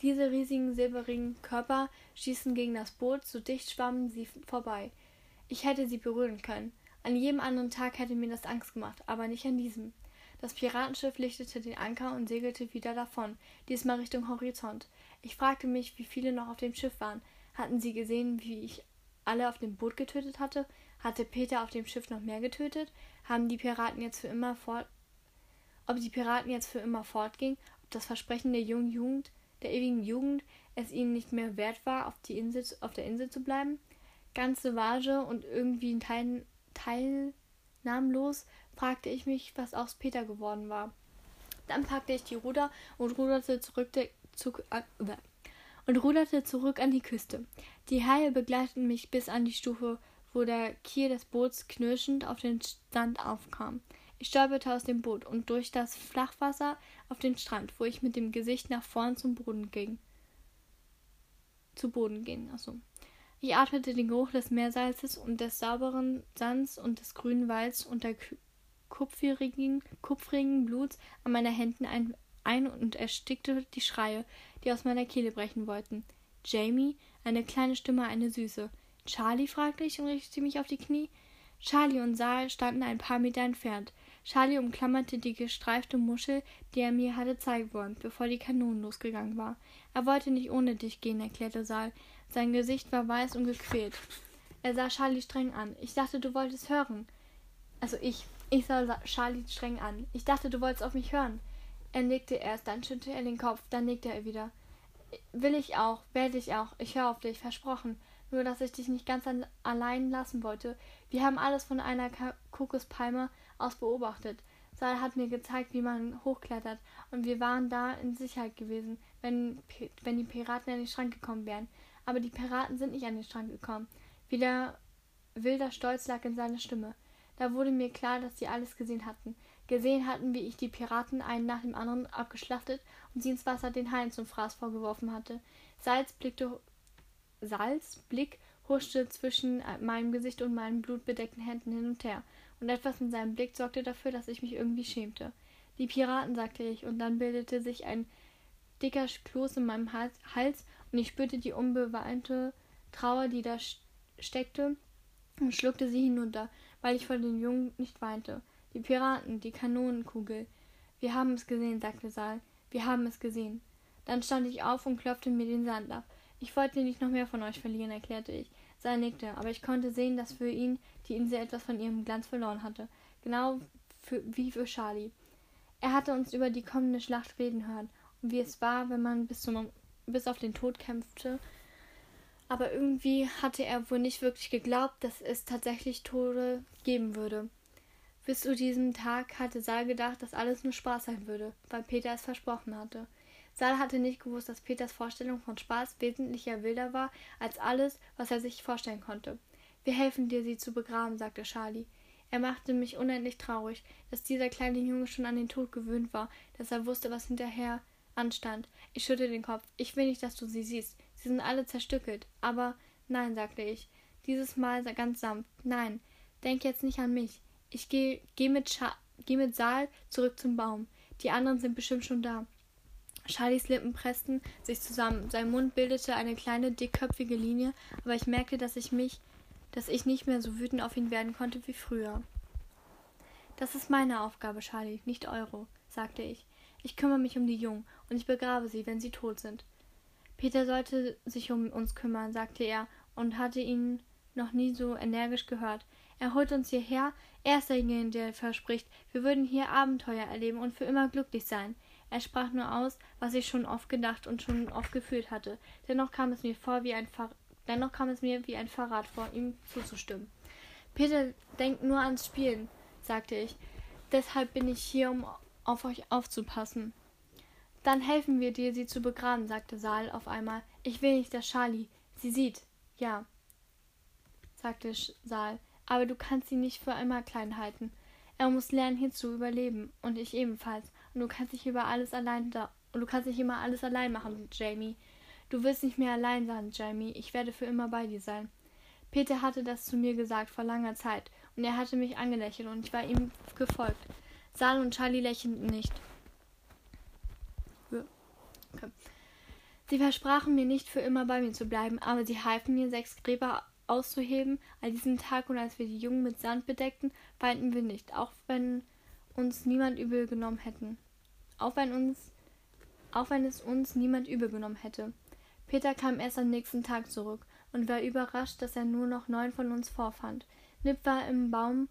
Diese riesigen silberigen Körper stießen gegen das Boot, so dicht schwammen sie vorbei. Ich hätte sie berühren können. An jedem anderen Tag hätte mir das Angst gemacht, aber nicht an diesem. Das Piratenschiff lichtete den Anker und segelte wieder davon, diesmal Richtung Horizont. Ich fragte mich, wie viele noch auf dem Schiff waren. Hatten sie gesehen, wie ich alle auf dem Boot getötet hatte? Hatte Peter auf dem Schiff noch mehr getötet? haben die Piraten jetzt für immer fort ob die Piraten jetzt für immer fortgingen, ob das Versprechen der jungen Jugend, der ewigen Jugend, es ihnen nicht mehr wert war, auf, die Insel, auf der Insel zu bleiben. Ganz Savage und irgendwie teil, teilnahmlos fragte ich mich, was aus Peter geworden war. Dann packte ich die Ruder und ruderte zurück, zu, äh, und ruderte zurück an die Küste. Die Haie begleiteten mich bis an die Stufe wo der Kiel des Boots knirschend auf den Stand aufkam. Ich stolperte aus dem Boot und durch das Flachwasser auf den Strand, wo ich mit dem Gesicht nach vorn zum Boden ging. Zu Boden ging, achso. Ich atmete den Geruch des Meersalzes und des sauberen Sands und des grünen Walds und der kupfrigen, kupfrigen Bluts an meinen Händen ein, ein und erstickte die Schreie, die aus meiner Kehle brechen wollten. Jamie, eine kleine Stimme, eine süße. Charlie? fragte ich und richtete mich auf die Knie. Charlie und Saal standen ein paar Meter entfernt. Charlie umklammerte die gestreifte Muschel, die er mir hatte zeigen wollen, bevor die Kanonen losgegangen war. Er wollte nicht ohne dich gehen, erklärte Saal. Sein Gesicht war weiß und gequält. Er sah Charlie streng an. Ich dachte, du wolltest hören. Also ich. Ich sah Charlie streng an. Ich dachte, du wolltest auf mich hören. Er nickte erst, dann schüttelte er den Kopf, dann nickte er wieder. Will ich auch, werde ich auch. Ich höre auf dich, versprochen. nur dass ich dich nicht ganz an allein lassen wollte. Wir haben alles von einer Kokospalme aus beobachtet. Sal hat mir gezeigt, wie man hochklettert, und wir waren da in Sicherheit gewesen, wenn, wenn die Piraten an den Strand gekommen wären. Aber die Piraten sind nicht an den Strand gekommen. Wieder wilder Stolz lag in seiner Stimme. Da wurde mir klar, dass sie alles gesehen hatten. Gesehen hatten, wie ich die Piraten einen nach dem anderen abgeschlachtet und sie ins Wasser den Haien zum Fraß vorgeworfen hatte. Salz blickte Salz Blick huschte zwischen meinem Gesicht und meinen blutbedeckten Händen hin und her, und etwas in seinem Blick sorgte dafür, dass ich mich irgendwie schämte. Die Piraten, sagte ich, und dann bildete sich ein dicker Kloß in meinem Hals, und ich spürte die unbeweinte Trauer, die da steckte, und schluckte sie hinunter, weil ich vor den Jungen nicht weinte. Die Piraten, die Kanonenkugel. Wir haben es gesehen, sagte Saal. Wir haben es gesehen. Dann stand ich auf und klopfte mir den Sand ab. Ich wollte nicht noch mehr von euch verlieren, erklärte ich. Sei nickte, aber ich konnte sehen, dass für ihn die Insel etwas von ihrem Glanz verloren hatte. Genau für, wie für Charlie. Er hatte uns über die kommende Schlacht reden hören und wie es war, wenn man bis, zum, bis auf den Tod kämpfte. Aber irgendwie hatte er wohl nicht wirklich geglaubt, dass es tatsächlich Tode geben würde. Bis zu diesem Tag hatte Saal gedacht, dass alles nur Spaß sein würde, weil Peter es versprochen hatte. Saal hatte nicht gewusst, dass Peters Vorstellung von Spaß wesentlicher wilder war als alles, was er sich vorstellen konnte. Wir helfen dir, sie zu begraben, sagte Charlie. Er machte mich unendlich traurig, dass dieser kleine Junge schon an den Tod gewöhnt war, dass er wusste, was hinterher anstand. Ich schüttelte den Kopf. Ich will nicht, dass du sie siehst. Sie sind alle zerstückelt. Aber nein, sagte ich. Dieses Mal ganz sanft. Nein, denk jetzt nicht an mich. Ich gehe geh mit, geh mit Saal zurück zum Baum. Die anderen sind bestimmt schon da. Charlies Lippen pressten sich zusammen. Sein Mund bildete eine kleine, dickköpfige Linie, aber ich merkte, dass ich mich, dass ich nicht mehr so wütend auf ihn werden konnte wie früher. Das ist meine Aufgabe, Charlie, nicht eure, sagte ich. Ich kümmere mich um die Jungen und ich begrabe sie, wenn sie tot sind. Peter sollte sich um uns kümmern, sagte er und hatte ihn noch nie so energisch gehört. Er holt uns hierher, er ist derjenige, der verspricht, wir würden hier Abenteuer erleben und für immer glücklich sein. Er sprach nur aus, was ich schon oft gedacht und schon oft gefühlt hatte. Dennoch kam es mir vor wie ein Ver Dennoch kam es mir wie ein Verrat vor, ihm zuzustimmen. Peter denkt nur ans Spielen, sagte ich. Deshalb bin ich hier, um auf euch aufzupassen. Dann helfen wir dir, sie zu begraben, sagte Saal auf einmal. Ich will nicht, dass Charlie sie sieht. Ja, sagte Saal, aber du kannst sie nicht für einmal klein halten. Er muss lernen, hier zu überleben, und ich ebenfalls. Und du kannst nicht über alles allein da und du kannst nicht immer alles allein machen, Jamie. Du wirst nicht mehr allein sein, Jamie. Ich werde für immer bei dir sein. Peter hatte das zu mir gesagt vor langer Zeit, und er hatte mich angelächelt, und ich war ihm gefolgt. Sal und Charlie lächelten nicht. Okay. Sie versprachen mir nicht für immer bei mir zu bleiben, aber sie halfen mir, sechs Gräber auszuheben. An diesem Tag und als wir die Jungen mit Sand bedeckten, weinten wir nicht, auch wenn uns niemand übel genommen hätten. Auch wenn uns auch wenn es uns niemand übel genommen hätte. Peter kam erst am nächsten Tag zurück und war überrascht, dass er nur noch neun von uns vorfand. Nip war im Baum,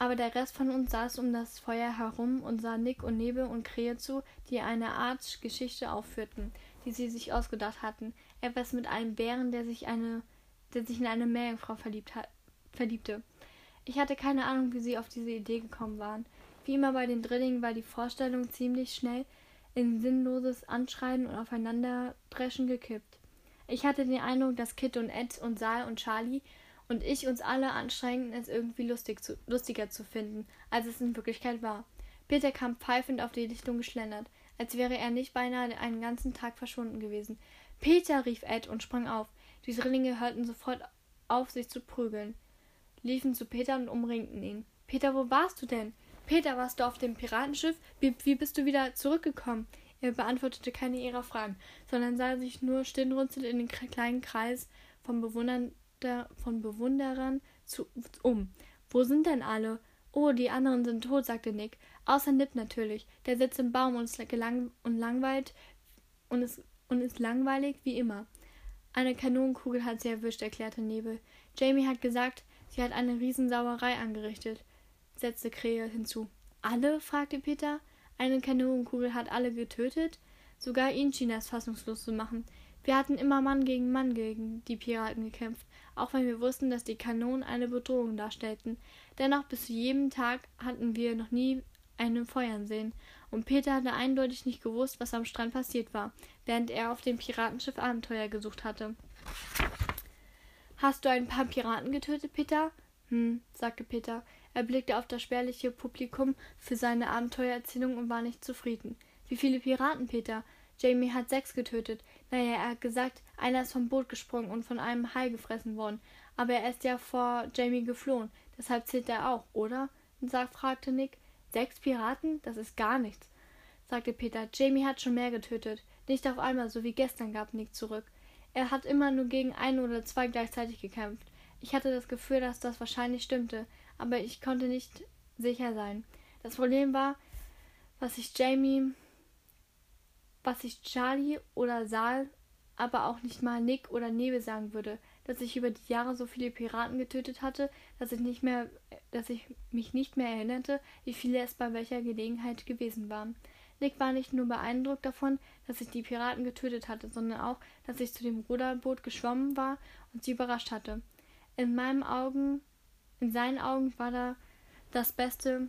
aber der Rest von uns saß um das Feuer herum und sah Nick und Nebel und Krähe zu, die eine Art Geschichte aufführten, die sie sich ausgedacht hatten. Etwas mit einem Bären, der sich eine, der sich in eine Meerjungfrau verliebt verliebte. Ich hatte keine Ahnung, wie sie auf diese Idee gekommen waren. Wie immer bei den Drillingen war die Vorstellung ziemlich schnell in sinnloses Anschreien und Aufeinanderdreschen gekippt. Ich hatte den Eindruck, dass Kit und Ed und Sal und Charlie und ich uns alle anstrengten, es irgendwie lustig zu, lustiger zu finden, als es in Wirklichkeit war. Peter kam pfeifend auf die Lichtung geschlendert, als wäre er nicht beinahe einen ganzen Tag verschwunden gewesen. Peter, rief Ed und sprang auf. Die Drillinge hörten sofort auf, sich zu prügeln, liefen zu Peter und umringten ihn. Peter, wo warst du denn? Peter, warst du auf dem Piratenschiff? Wie, wie bist du wieder zurückgekommen? Er beantwortete keine ihrer Fragen, sondern sah sich nur stirnrunzelnd in den kleinen Kreis von, von Bewunderern zu, um. Wo sind denn alle? Oh, die anderen sind tot, sagte Nick. Außer Nip natürlich. Der sitzt im Baum und ist, gelang und langweilt und ist, und ist langweilig wie immer. Eine Kanonenkugel hat sie erwischt, erklärte Nebel. Jamie hat gesagt, sie hat eine Riesensauerei angerichtet setzte Krähe hinzu. Alle? fragte Peter. Eine Kanonenkugel hat alle getötet? Sogar ihn schien es fassungslos zu machen. Wir hatten immer Mann gegen Mann gegen die Piraten gekämpft, auch wenn wir wussten, dass die Kanonen eine Bedrohung darstellten. Dennoch bis zu jedem Tag hatten wir noch nie einen feuern sehen, und Peter hatte eindeutig nicht gewusst, was am Strand passiert war, während er auf dem Piratenschiff Abenteuer gesucht hatte. Hast du ein paar Piraten getötet, Peter? Hm, sagte Peter. Er blickte auf das spärliche Publikum für seine Abenteuererzählung und war nicht zufrieden. Wie viele Piraten, Peter? Jamie hat sechs getötet. Naja, er hat gesagt, einer ist vom Boot gesprungen und von einem Hai gefressen worden. Aber er ist ja vor Jamie geflohen. Deshalb zählt er auch, oder? fragte Nick. Sechs Piraten? Das ist gar nichts, sagte Peter. Jamie hat schon mehr getötet. Nicht auf einmal, so wie gestern, gab Nick zurück. Er hat immer nur gegen einen oder zwei gleichzeitig gekämpft. Ich hatte das Gefühl, dass das wahrscheinlich stimmte, aber ich konnte nicht sicher sein. Das Problem war, was ich Jamie, was ich Charlie oder Saal, aber auch nicht mal Nick oder Nebel sagen würde, dass ich über die Jahre so viele Piraten getötet hatte, dass ich nicht mehr, dass ich mich nicht mehr erinnerte, wie viele es bei welcher Gelegenheit gewesen waren. Nick war nicht nur beeindruckt davon, dass ich die Piraten getötet hatte, sondern auch, dass ich zu dem Ruderboot geschwommen war und sie überrascht hatte. In meinen Augen, in seinen Augen war da das Beste,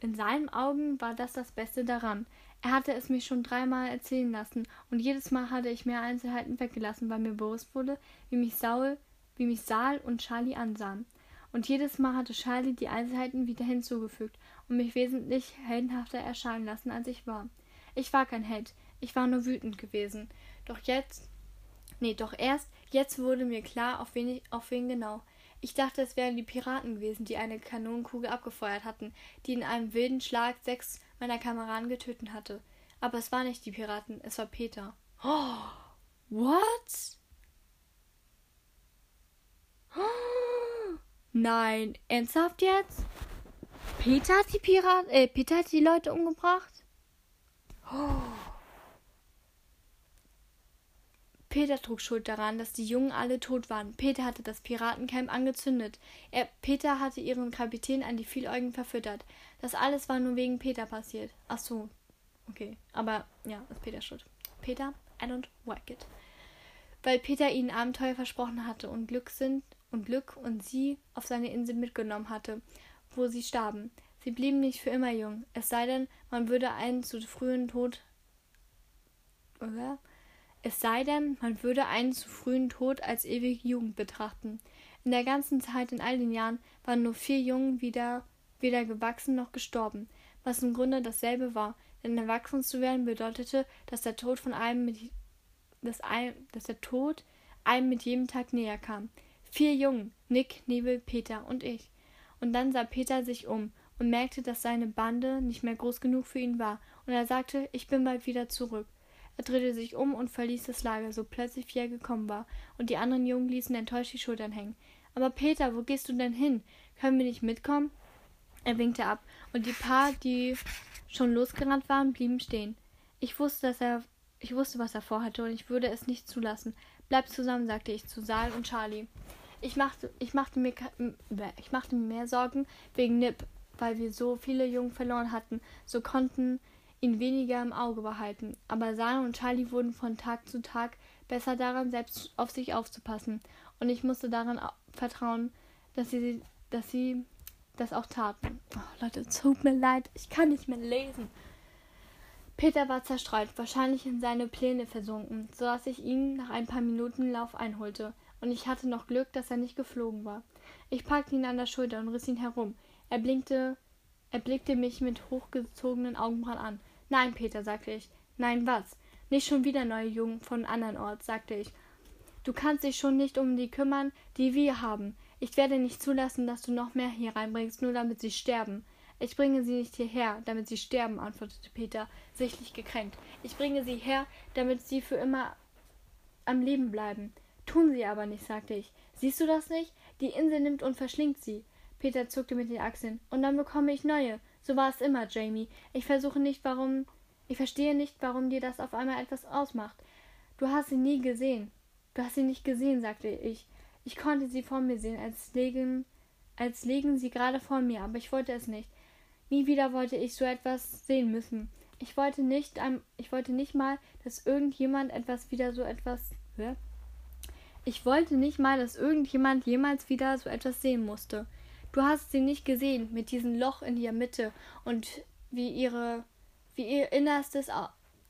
in seinen Augen war das das Beste daran. Er hatte es mir schon dreimal erzählen lassen, und jedes Mal hatte ich mehr Einzelheiten weggelassen, weil mir bewusst wurde, wie mich Saul, wie mich Saal und Charlie ansahen. Und jedes Mal hatte Charlie die Einzelheiten wieder hinzugefügt und mich wesentlich heldenhafter erscheinen lassen, als ich war. Ich war kein Held, ich war nur wütend gewesen. Doch jetzt, nee, doch erst Jetzt wurde mir klar, auf wen, ich, auf wen genau. Ich dachte, es wären die Piraten gewesen, die eine Kanonenkugel abgefeuert hatten, die in einem wilden Schlag sechs meiner Kameraden getötet hatte. Aber es war nicht die Piraten, es war Peter. Oh, what? Oh, nein, ernsthaft jetzt? Peter hat die Piraten, äh, Peter hat die Leute umgebracht? Oh. Peter trug Schuld daran, dass die Jungen alle tot waren. Peter hatte das Piratencamp angezündet. Er, Peter hatte ihren Kapitän an die Vieläugigen verfüttert. Das alles war nur wegen Peter passiert. Ach so. Okay. Aber ja, ist Peter schuld. Peter, I don't like it. Weil Peter ihnen Abenteuer versprochen hatte und Glück sind und Glück und sie auf seine Insel mitgenommen hatte, wo sie starben. Sie blieben nicht für immer jung, es sei denn, man würde einen zu frühen Tod oder? Es sei denn, man würde einen zu frühen Tod als ewige Jugend betrachten. In der ganzen Zeit, in all den Jahren, waren nur vier Jungen wieder, weder gewachsen noch gestorben, was im Grunde dasselbe war, denn erwachsen zu werden bedeutete, dass der Tod von einem mit, dass, ein, dass der Tod einem mit jedem Tag näher kam. Vier Jungen, Nick, Nebel, Peter und ich. Und dann sah Peter sich um und merkte, dass seine Bande nicht mehr groß genug für ihn war, und er sagte, ich bin bald wieder zurück. Er drehte sich um und verließ das Lager, so plötzlich wie er gekommen war, und die anderen Jungen ließen enttäuscht die Schultern hängen. Aber Peter, wo gehst du denn hin? Können wir nicht mitkommen? Er winkte ab, und die paar, die schon losgerannt waren, blieben stehen. Ich wusste, dass er ich wusste, was er vorhatte, und ich würde es nicht zulassen. Bleib zusammen, sagte ich zu Saal und Charlie. Ich machte, ich machte, mir, ich machte mir mehr Sorgen wegen Nip, weil wir so viele Jungen verloren hatten. So konnten ihn weniger im Auge behalten, aber Sana und Charlie wurden von Tag zu Tag besser daran, selbst auf sich aufzupassen, und ich musste daran vertrauen, dass sie, dass sie das auch taten. Oh, Leute, es tut mir leid, ich kann nicht mehr lesen. Peter war zerstreut, wahrscheinlich in seine Pläne versunken, so dass ich ihn nach ein paar Minuten Lauf einholte, und ich hatte noch Glück, dass er nicht geflogen war. Ich packte ihn an der Schulter und riss ihn herum. Er blinkte, er blickte mich mit hochgezogenen Augenbrauen an. Nein, Peter, sagte ich. Nein, was? Nicht schon wieder neue Jungen von andernorts, sagte ich. Du kannst dich schon nicht um die kümmern, die wir haben. Ich werde nicht zulassen, dass du noch mehr hier reinbringst, nur damit sie sterben. Ich bringe sie nicht hierher, damit sie sterben, antwortete Peter, sichtlich gekränkt. Ich bringe sie her, damit sie für immer am Leben bleiben. Tun sie aber nicht, sagte ich. Siehst du das nicht? Die Insel nimmt und verschlingt sie. Peter zuckte mit den Achseln. Und dann bekomme ich neue. So war es immer, Jamie. Ich versuche nicht, warum. Ich verstehe nicht, warum dir das auf einmal etwas ausmacht. Du hast sie nie gesehen. Du hast sie nicht gesehen, sagte ich. Ich konnte sie vor mir sehen, als legen, als legen sie gerade vor mir, aber ich wollte es nicht. Nie wieder wollte ich so etwas sehen müssen. Ich wollte nicht, ich wollte nicht mal, dass irgendjemand etwas wieder so etwas Ich wollte nicht mal, dass irgendjemand jemals wieder so etwas sehen musste. Du hast sie nicht gesehen, mit diesem Loch in ihrer Mitte und wie ihre, wie ihr Innerstes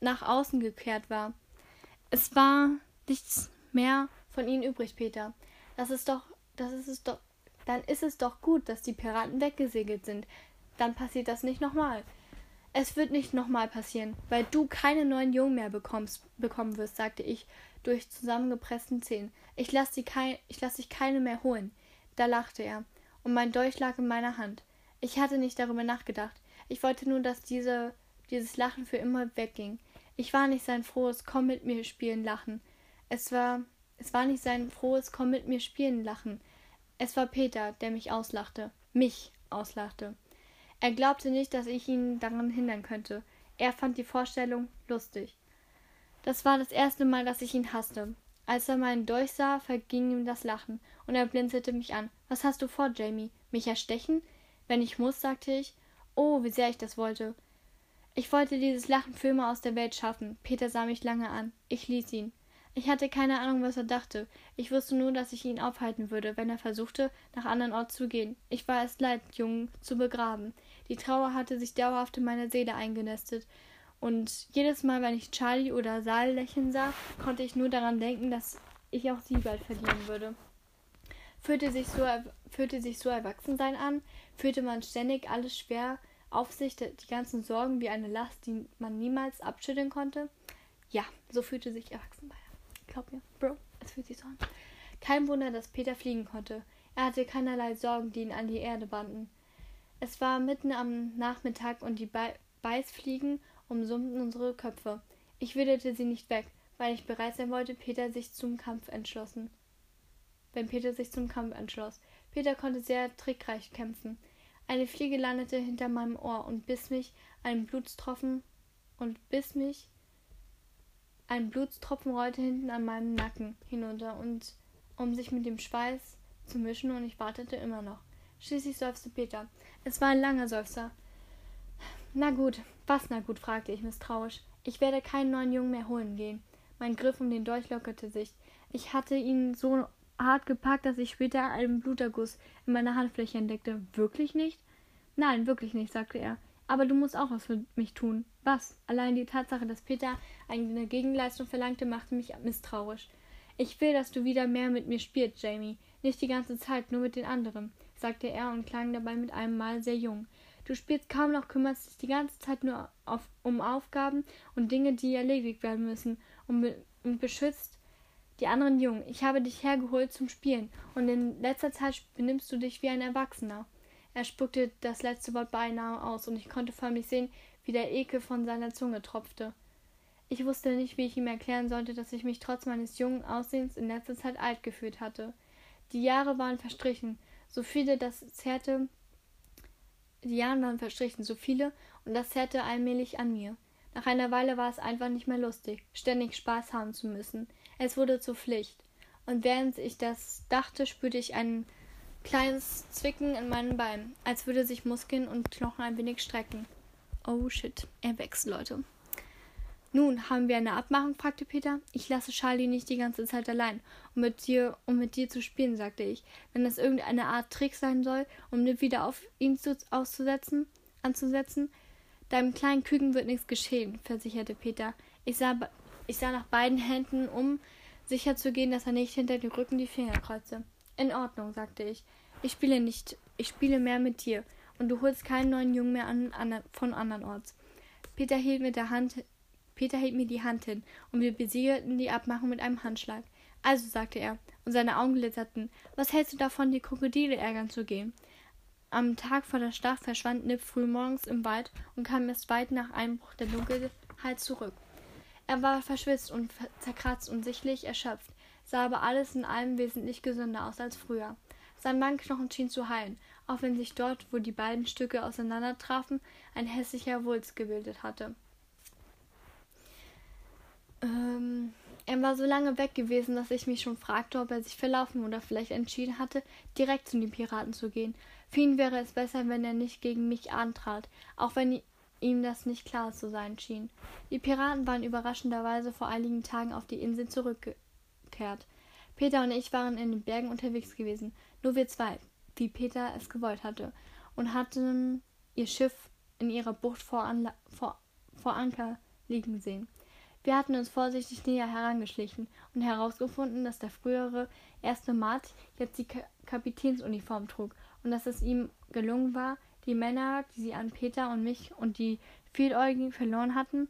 nach außen gekehrt war. Es war nichts mehr von ihnen übrig, Peter. Das ist doch, das ist es doch, dann ist es doch gut, dass die Piraten weggesegelt sind. Dann passiert das nicht nochmal. Es wird nicht nochmal passieren, weil du keine neuen Jungen mehr bekommst, bekommen wirst, sagte ich durch zusammengepressten Zähnen. Ich lass, die kei ich lass dich keine mehr holen. Da lachte er, und mein Dolch lag in meiner Hand. Ich hatte nicht darüber nachgedacht. Ich wollte nur, dass diese, dieses Lachen für immer wegging. Ich war nicht sein frohes Komm mit mir spielen Lachen. Es war, es war nicht sein frohes Komm mit mir spielen Lachen. Es war Peter, der mich auslachte. Mich auslachte. Er glaubte nicht, dass ich ihn daran hindern könnte. Er fand die Vorstellung lustig. Das war das erste Mal, dass ich ihn hasste. Als er meinen Dolch sah, verging ihm das Lachen, und er blinzelte mich an. Was hast du vor, Jamie? Mich erstechen? Wenn ich muss, sagte ich. Oh, wie sehr ich das wollte. Ich wollte dieses Lachen für immer aus der Welt schaffen. Peter sah mich lange an. Ich ließ ihn. Ich hatte keine Ahnung, was er dachte. Ich wusste nur, dass ich ihn aufhalten würde, wenn er versuchte, nach anderen Ort zu gehen. Ich war es leid, Jungen zu begraben. Die Trauer hatte sich dauerhaft in meiner Seele eingenestet. Und jedes Mal, wenn ich Charlie oder Sal lächeln sah, konnte ich nur daran denken, dass ich auch sie bald verlieren würde. Fühlte sich so, fühlte sich so Erwachsensein an, fühlte man ständig alles schwer auf sich, die ganzen Sorgen wie eine Last, die man niemals abschütteln konnte. Ja, so fühlte sich Erwachsensein. Glaub mir, Bro, es fühlt sich so an. Kein Wunder, dass Peter fliegen konnte. Er hatte keinerlei Sorgen, die ihn an die Erde banden. Es war mitten am Nachmittag und die Be Beißfliegen umsummten unsere Köpfe. Ich widerte sie nicht weg, weil ich bereit sein wollte, Peter sich zum Kampf entschlossen. Wenn Peter sich zum Kampf entschloss. Peter konnte sehr trickreich kämpfen. Eine Fliege landete hinter meinem Ohr und biss mich einen Blutstropfen und biss mich ein Blutstropfen rollte hinten an meinem Nacken hinunter und um sich mit dem Schweiß zu mischen und ich wartete immer noch. Schließlich seufzte Peter. Es war ein langer Seufzer. Na gut, was na gut? fragte ich misstrauisch. Ich werde keinen neuen Jungen mehr holen gehen. Mein Griff um den Dolch lockerte sich. Ich hatte ihn so hart gepackt, dass ich später einen Bluterguss in meiner Handfläche entdeckte. Wirklich nicht? Nein, wirklich nicht, sagte er. Aber du musst auch was für mich tun. Was? Allein die Tatsache, dass Peter eine Gegenleistung verlangte, machte mich misstrauisch. Ich will, dass du wieder mehr mit mir spielst, Jamie. Nicht die ganze Zeit, nur mit den anderen sagte er und klang dabei mit einem Mal sehr jung. Du spielst kaum noch, kümmerst dich die ganze Zeit nur auf, um Aufgaben und Dinge, die erledigt werden müssen, und, be und beschützt die anderen Jungen. Ich habe dich hergeholt zum Spielen, und in letzter Zeit benimmst du dich wie ein Erwachsener. Er spuckte das letzte Wort beinahe aus, und ich konnte förmlich sehen, wie der Ekel von seiner Zunge tropfte. Ich wusste nicht, wie ich ihm erklären sollte, dass ich mich trotz meines jungen Aussehens in letzter Zeit alt gefühlt hatte. Die Jahre waren verstrichen, so viele, das zerrte. Die Jahre waren verstrichen, so viele, und das zerrte allmählich an mir. Nach einer Weile war es einfach nicht mehr lustig, ständig Spaß haben zu müssen. Es wurde zur Pflicht. Und während ich das dachte, spürte ich ein kleines Zwicken in meinen Beinen, als würde sich Muskeln und Knochen ein wenig strecken. Oh shit, er wächst, Leute. Nun, haben wir eine Abmachung? fragte Peter. Ich lasse Charlie nicht die ganze Zeit allein, um mit dir, um mit dir zu spielen, sagte ich. Wenn das irgendeine Art Trick sein soll, um Nip wieder auf ihn zu, auszusetzen, anzusetzen. Deinem kleinen Küken wird nichts geschehen, versicherte Peter. Ich sah, ich sah nach beiden Händen um, sicher zu gehen, dass er nicht hinter dem Rücken die Finger kreuzte. In Ordnung, sagte ich. Ich spiele nicht, ich spiele mehr mit dir, und du holst keinen neuen Jungen mehr an, an, von andernorts. Peter hielt mit der Hand Peter hielt mir die Hand hin, und wir besiegelten die Abmachung mit einem Handschlag. Also, sagte er, und seine Augen glitzerten, was hältst du davon, die Krokodile ärgern zu gehen? Am Tag vor der Schlacht verschwand Nip frühmorgens im Wald und kam erst weit nach Einbruch der Dunkelheit zurück. Er war verschwitzt und zerkratzt und sichtlich erschöpft, sah aber alles in allem wesentlich gesünder aus als früher. Sein Beinknochen schien zu heilen, auch wenn sich dort, wo die beiden Stücke auseinandertrafen, ein hässlicher Wulst gebildet hatte. Ähm, er war so lange weg gewesen, dass ich mich schon fragte, ob er sich verlaufen oder vielleicht entschieden hatte, direkt zu den Piraten zu gehen. Für ihn wäre es besser, wenn er nicht gegen mich antrat, auch wenn ihm das nicht klar zu sein schien. Die Piraten waren überraschenderweise vor einigen Tagen auf die Insel zurückge zurückkehrt. Peter und ich waren in den Bergen unterwegs gewesen, nur wir zwei, wie Peter es gewollt hatte, und hatten ihr Schiff in ihrer Bucht vor, Anla vor, vor Anker liegen sehen. Wir hatten uns vorsichtig näher herangeschlichen und herausgefunden, dass der frühere erste Matt jetzt die Ka Kapitänsuniform trug und dass es ihm gelungen war, die Männer, die sie an Peter und mich und die Vieläugigen verloren hatten,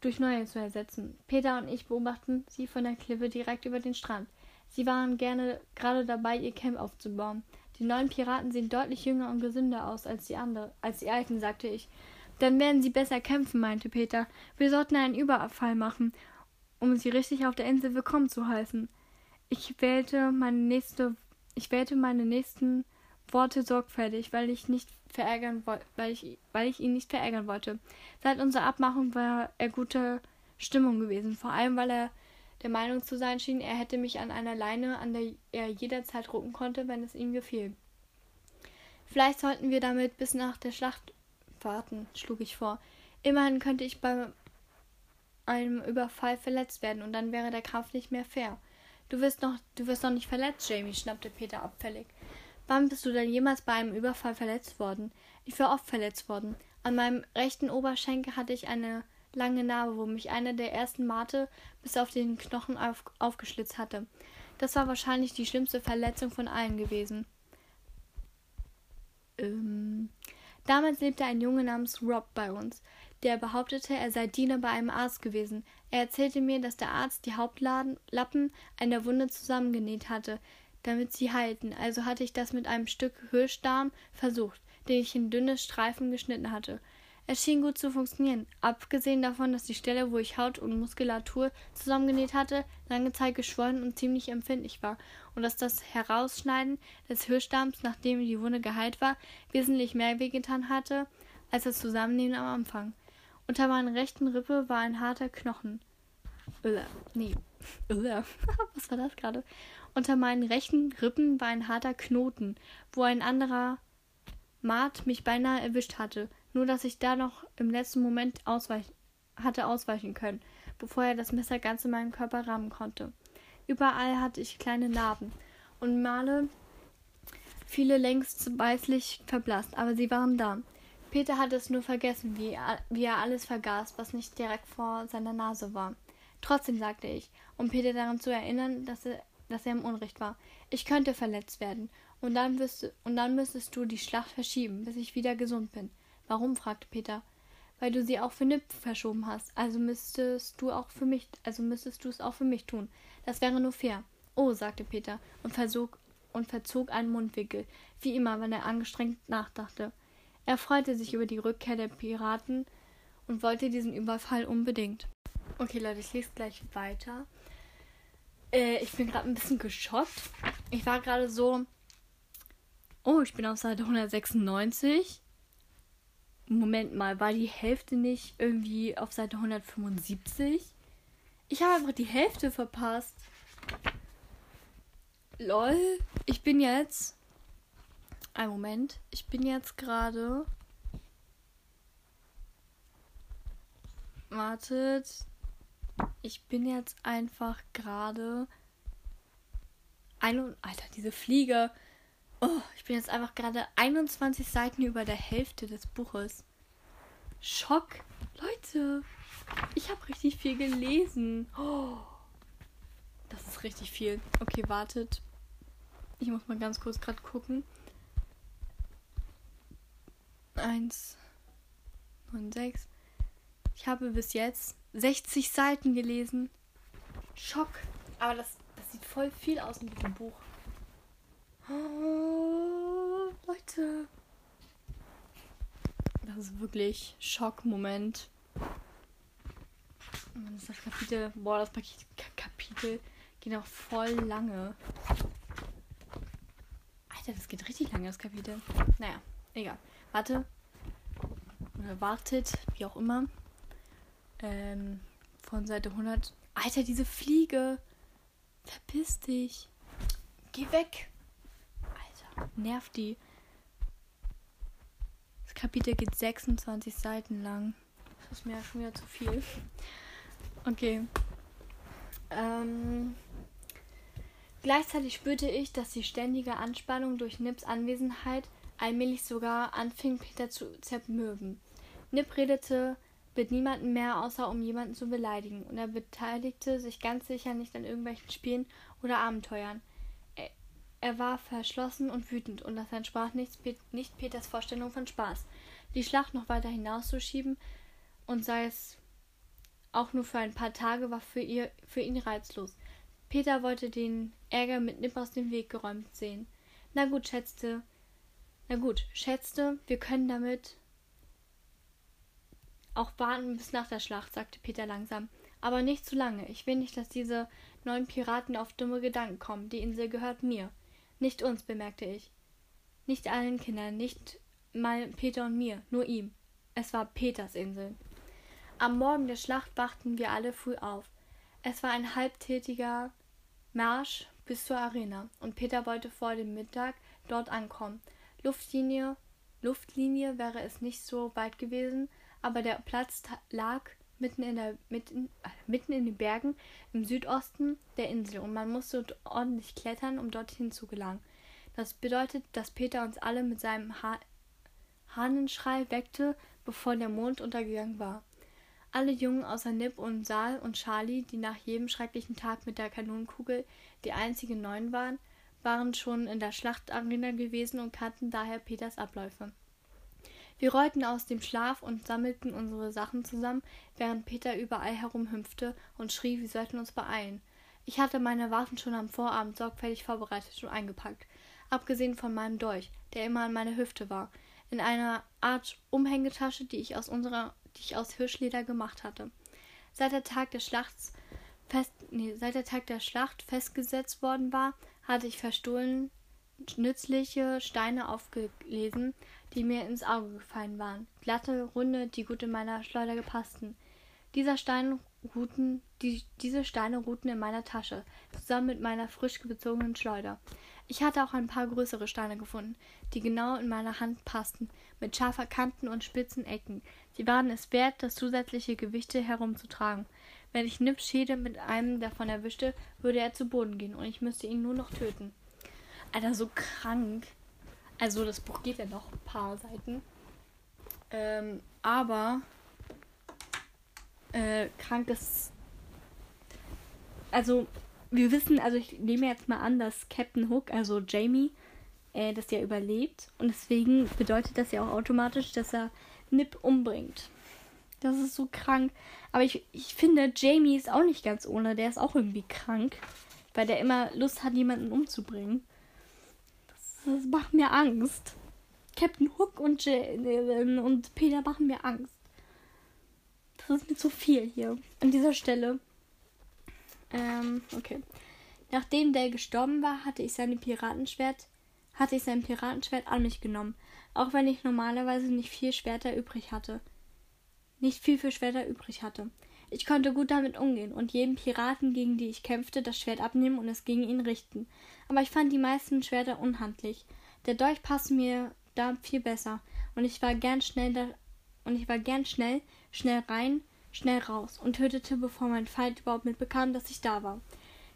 durch neue zu ersetzen. Peter und ich beobachten sie von der Klippe direkt über den Strand. Sie waren gerne gerade dabei, ihr Camp aufzubauen. Die neuen Piraten sehen deutlich jünger und gesünder aus als die anderen, als die alten, sagte ich. Dann werden sie besser kämpfen, meinte Peter. Wir sollten einen Überfall machen, um sie richtig auf der Insel willkommen zu heißen. Ich wählte meine nächste, ich wählte meine nächsten Worte sorgfältig, weil ich nicht verärgern weil ich, weil ich ihn nicht verärgern wollte. Seit unserer Abmachung war er guter Stimmung gewesen, vor allem weil er der Meinung zu sein schien, er hätte mich an einer Leine, an der er jederzeit rucken konnte, wenn es ihm gefiel. Vielleicht sollten wir damit bis nach der Schlacht warten, schlug ich vor. Immerhin könnte ich bei einem Überfall verletzt werden und dann wäre der Kampf nicht mehr fair. Du wirst noch, du wirst noch nicht verletzt, Jamie, schnappte Peter abfällig. Wann bist du denn jemals bei einem Überfall verletzt worden? Ich war oft verletzt worden. An meinem rechten Oberschenkel hatte ich eine lange Narbe, wo mich eine der ersten Mate bis auf den Knochen auf, aufgeschlitzt hatte. Das war wahrscheinlich die schlimmste Verletzung von allen gewesen. Ähm, damals lebte ein Junge namens Rob bei uns, der behauptete, er sei Diener bei einem Arzt gewesen. Er erzählte mir, dass der Arzt die Hauptlappen einer Wunde zusammengenäht hatte, damit sie halten, also hatte ich das mit einem Stück Hirschdarm versucht, den ich in dünne Streifen geschnitten hatte. Es schien gut zu funktionieren, abgesehen davon, dass die Stelle, wo ich Haut und Muskulatur zusammengenäht hatte, lange Zeit geschwollen und ziemlich empfindlich war, und dass das Herausschneiden des Hirschdarms, nachdem die Wunde geheilt war, wesentlich mehr wehgetan hatte, als das Zusammennehmen am Anfang. Unter meiner rechten Rippe war ein harter Knochen. Ulla, nee. Ulla. Was war das gerade? Unter meinen rechten Rippen war ein harter Knoten, wo ein anderer Maat mich beinahe erwischt hatte nur dass ich da noch im letzten Moment ausweichen, hatte ausweichen können, bevor er das Messer ganz in meinen Körper rammen konnte. Überall hatte ich kleine Narben und Male, viele längst weißlich verblasst, aber sie waren da. Peter hatte es nur vergessen, wie er, wie er alles vergaß, was nicht direkt vor seiner Nase war. Trotzdem sagte ich, um Peter daran zu erinnern, dass er, dass er im Unrecht war. Ich könnte verletzt werden, und dann, wirst, und dann müsstest du die Schlacht verschieben, bis ich wieder gesund bin. Warum? fragte Peter. Weil du sie auch für Nip verschoben hast. Also müsstest du auch für mich, also müsstest du es auch für mich tun. Das wäre nur fair. Oh, sagte Peter und versog und verzog einen Mundwinkel, wie immer, wenn er angestrengt nachdachte. Er freute sich über die Rückkehr der Piraten und wollte diesen Überfall unbedingt. Okay, Leute, ich lese gleich weiter. Äh, ich bin gerade ein bisschen geschockt. Ich war gerade so. Oh, ich bin auf Seite 196. Moment mal, war die Hälfte nicht irgendwie auf Seite 175? Ich habe einfach die Hälfte verpasst. Lol, ich bin jetzt. Ein Moment, ich bin jetzt gerade. Wartet. Ich bin jetzt einfach gerade. Ein Alter, diese Fliege. Oh, ich bin jetzt einfach gerade 21 Seiten über der Hälfte des Buches. Schock. Leute, ich habe richtig viel gelesen. Oh, das ist richtig viel. Okay, wartet. Ich muss mal ganz kurz gerade gucken. 1, 9, 6. Ich habe bis jetzt 60 Seiten gelesen. Schock. Aber das, das sieht voll viel aus in diesem Buch. Oh, Leute. Das ist wirklich Schockmoment. Und das Kapitel. Boah, das Kapitel geht auch voll lange. Alter, das geht richtig lange, das Kapitel. Naja, egal. Warte. Oder wartet, wie auch immer. Ähm, von Seite 100. Alter, diese Fliege. Verpiss dich. Geh weg nervt die. Das Kapitel geht 26 Seiten lang. Das ist mir ja schon wieder zu viel. Okay. Ähm. Gleichzeitig spürte ich, dass die ständige Anspannung durch Nips Anwesenheit allmählich sogar anfing, Peter zu zermürben. Nip redete mit niemandem mehr, außer um jemanden zu beleidigen, und er beteiligte sich ganz sicher nicht an irgendwelchen Spielen oder Abenteuern. Er, er war verschlossen und wütend, und das entsprach nicht, nicht Peters Vorstellung von Spaß. Die Schlacht noch weiter hinauszuschieben, und sei es auch nur für ein paar Tage, war für, ihr, für ihn reizlos. Peter wollte den Ärger mit Nip aus dem Weg geräumt sehen. Na gut, schätzte. Na gut, schätzte, wir können damit auch warten bis nach der Schlacht, sagte Peter langsam. Aber nicht zu lange. Ich will nicht, dass diese neuen Piraten auf dumme Gedanken kommen. Die Insel gehört mir. Nicht uns, bemerkte ich. Nicht allen Kindern, nicht mal Peter und mir, nur ihm. Es war Peters Insel. Am Morgen der Schlacht wachten wir alle früh auf. Es war ein halbtätiger Marsch bis zur Arena, und Peter wollte vor dem Mittag dort ankommen. Luftlinie, Luftlinie wäre es nicht so weit gewesen, aber der Platz lag mitten in, der, mitten, äh, mitten in den Bergen im Südosten der Insel und man musste ordentlich klettern, um dorthin zu gelangen. Das bedeutet, dass Peter uns alle mit seinem ha Hahnenschrei weckte, bevor der Mond untergegangen war. Alle Jungen außer Nip und Sal und Charlie, die nach jedem schrecklichen Tag mit der Kanonenkugel die einzigen Neuen waren, waren schon in der Schlachtarena gewesen und kannten daher Peters Abläufe. Wir rollten aus dem Schlaf und sammelten unsere Sachen zusammen, während Peter überall herumhüpfte und schrie, wir sollten uns beeilen. Ich hatte meine Waffen schon am Vorabend sorgfältig vorbereitet und eingepackt, abgesehen von meinem Dolch, der immer an meiner Hüfte war, in einer Art Umhängetasche, die ich aus unserer die ich aus Hirschleder gemacht hatte. Seit der Tag der Schlacht fest, nee, seit der Tag der Schlacht festgesetzt worden war, hatte ich verstohlen nützliche Steine aufgelesen, die mir ins Auge gefallen waren. Glatte, runde, die gut in meiner Schleuder gepassten. Dieser Stein ruhten, die, diese Steine ruhten in meiner Tasche, zusammen mit meiner frisch bezogenen Schleuder. Ich hatte auch ein paar größere Steine gefunden, die genau in meine Hand passten, mit scharfer Kanten und spitzen Ecken, Sie waren es wert, das zusätzliche Gewichte herumzutragen. Wenn ich Nips Schäde mit einem davon erwischte, würde er zu Boden gehen und ich müsste ihn nur noch töten. Alter, so krank. Also, das Buch geht ja noch ein paar Seiten. Ähm, aber äh, krank ist. Also, wir wissen, also ich nehme jetzt mal an, dass Captain Hook, also Jamie, äh, das ja überlebt. Und deswegen bedeutet das ja auch automatisch, dass er Nip umbringt. Das ist so krank. Aber ich, ich finde, Jamie ist auch nicht ganz ohne. Der ist auch irgendwie krank. Weil der immer Lust hat, jemanden umzubringen. Das, macht mir Angst. Captain Hook und, J und Peter machen mir Angst. Das ist mir zu viel hier. An dieser Stelle. Ähm, okay. Nachdem der gestorben war, hatte ich seine Piratenschwert, hatte ich sein Piratenschwert an mich genommen auch wenn ich normalerweise nicht viel Schwerter übrig hatte. Nicht viel für Schwerter übrig hatte. Ich konnte gut damit umgehen und jedem Piraten, gegen die ich kämpfte, das Schwert abnehmen und es gegen ihn richten. Aber ich fand die meisten Schwerter unhandlich. Der Dolch passte mir da viel besser und ich war gern schnell da und ich war gern schnell, schnell rein, schnell raus und tötete, bevor mein Feind überhaupt mitbekam, dass ich da war.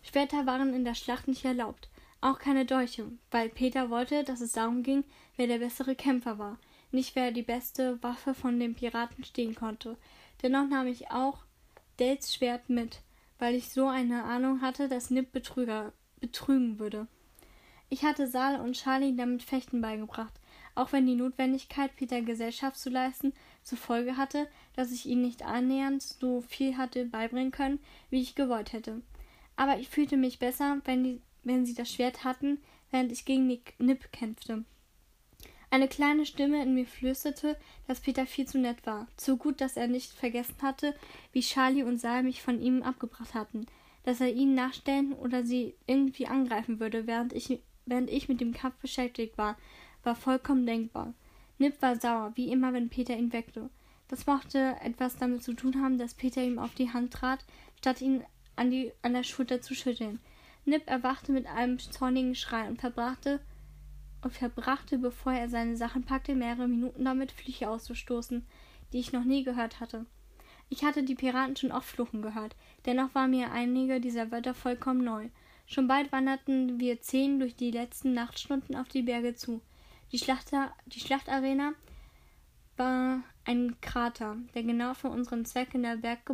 Schwerter waren in der Schlacht nicht erlaubt, auch keine Dolche, weil Peter wollte, dass es darum ging, wer der bessere Kämpfer war, nicht wer die beste Waffe von den Piraten stehen konnte. Dennoch nahm ich auch Dales Schwert mit, weil ich so eine Ahnung hatte, dass Nip Betrüger betrügen würde. Ich hatte Sal und Charlie damit Fechten beigebracht, auch wenn die Notwendigkeit, Peter Gesellschaft zu leisten, zur Folge hatte, dass ich ihn nicht annähernd so viel hatte beibringen können, wie ich gewollt hätte. Aber ich fühlte mich besser, wenn die wenn sie das Schwert hatten, während ich gegen Nip kämpfte. Eine kleine Stimme in mir flüsterte, dass Peter viel zu nett war, zu gut, dass er nicht vergessen hatte, wie Charlie und Sal mich von ihm abgebracht hatten, dass er ihnen nachstellen oder sie irgendwie angreifen würde, während ich, während ich mit dem Kampf beschäftigt war, war vollkommen denkbar. Nip war sauer, wie immer, wenn Peter ihn weckte. Das mochte etwas damit zu tun haben, dass Peter ihm auf die Hand trat, statt ihn an, die, an der Schulter zu schütteln. Nip erwachte mit einem zornigen Schrei und verbrachte, und verbrachte, bevor er seine Sachen packte, mehrere Minuten damit, Flüche auszustoßen, die ich noch nie gehört hatte. Ich hatte die Piraten schon oft fluchen gehört, dennoch waren mir einige dieser Wörter vollkommen neu. Schon bald wanderten wir zehn durch die letzten Nachtstunden auf die Berge zu. Die, Schlachter, die Schlachtarena war ein Krater, der genau für unseren Zweck in der Berg,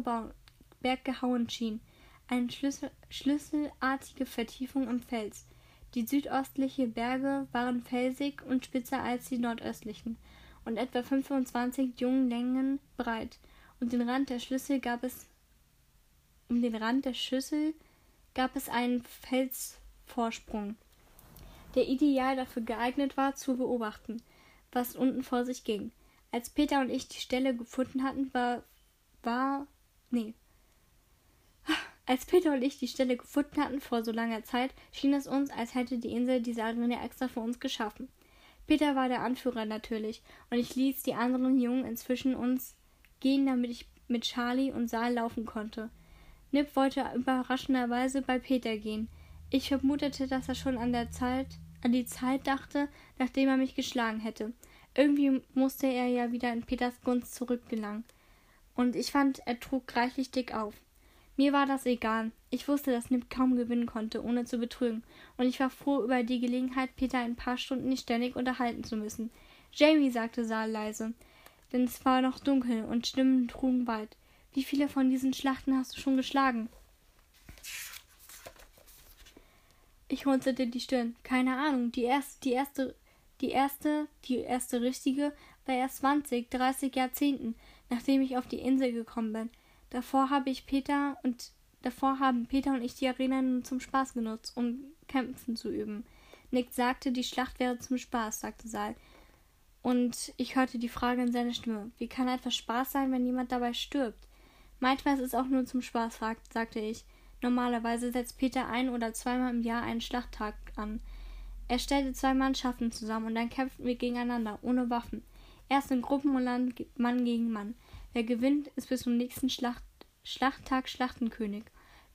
Berg gehauen schien. Eine Schlüssel, schlüsselartige Vertiefung im Fels. Die südöstlichen Berge waren felsig und spitzer als die nordöstlichen und etwa 25 Junglängen breit. Und den Rand der Schlüssel gab es um den Rand der Schüssel gab es einen Felsvorsprung, der ideal dafür geeignet war, zu beobachten, was unten vor sich ging. Als Peter und ich die Stelle gefunden hatten, war, war, nee. Als Peter und ich die Stelle gefunden hatten vor so langer Zeit, schien es uns, als hätte die Insel diese Arena extra für uns geschaffen. Peter war der Anführer natürlich, und ich ließ die anderen Jungen inzwischen uns gehen, damit ich mit Charlie und Saal laufen konnte. Nip wollte überraschenderweise bei Peter gehen. Ich vermutete, dass er schon an der Zeit, an die Zeit dachte, nachdem er mich geschlagen hätte. Irgendwie musste er ja wieder in Peters Gunst zurückgelangen. Und ich fand, er trug reichlich dick auf. Mir war das egal. Ich wusste, dass Nip kaum gewinnen konnte, ohne zu betrügen, und ich war froh über die Gelegenheit, Peter ein paar Stunden nicht ständig unterhalten zu müssen. Jamie, sagte Saal leise, denn es war noch dunkel und Stimmen trugen weit. Wie viele von diesen Schlachten hast du schon geschlagen? Ich runzelte die Stirn. Keine Ahnung. Die erste, die erste, die erste, die erste richtige war erst 20, 30 Jahrzehnten, nachdem ich auf die Insel gekommen bin. Davor habe ich Peter und davor haben Peter und ich die Arena nur zum Spaß genutzt, um Kämpfen zu üben. Nick sagte, die Schlacht wäre zum Spaß, sagte Saal. Und ich hörte die Frage in seiner Stimme. Wie kann etwas Spaß sein, wenn jemand dabei stirbt? Manchmal ist es auch nur zum Spaß, sagte ich. Normalerweise setzt Peter ein oder zweimal im Jahr einen Schlachttag an. Er stellte zwei Mannschaften zusammen und dann kämpften wir gegeneinander, ohne Waffen. Erst in Gruppen und dann Mann gegen Mann. Wer gewinnt, ist bis zum nächsten Schlacht Schlachttag Schlachtenkönig.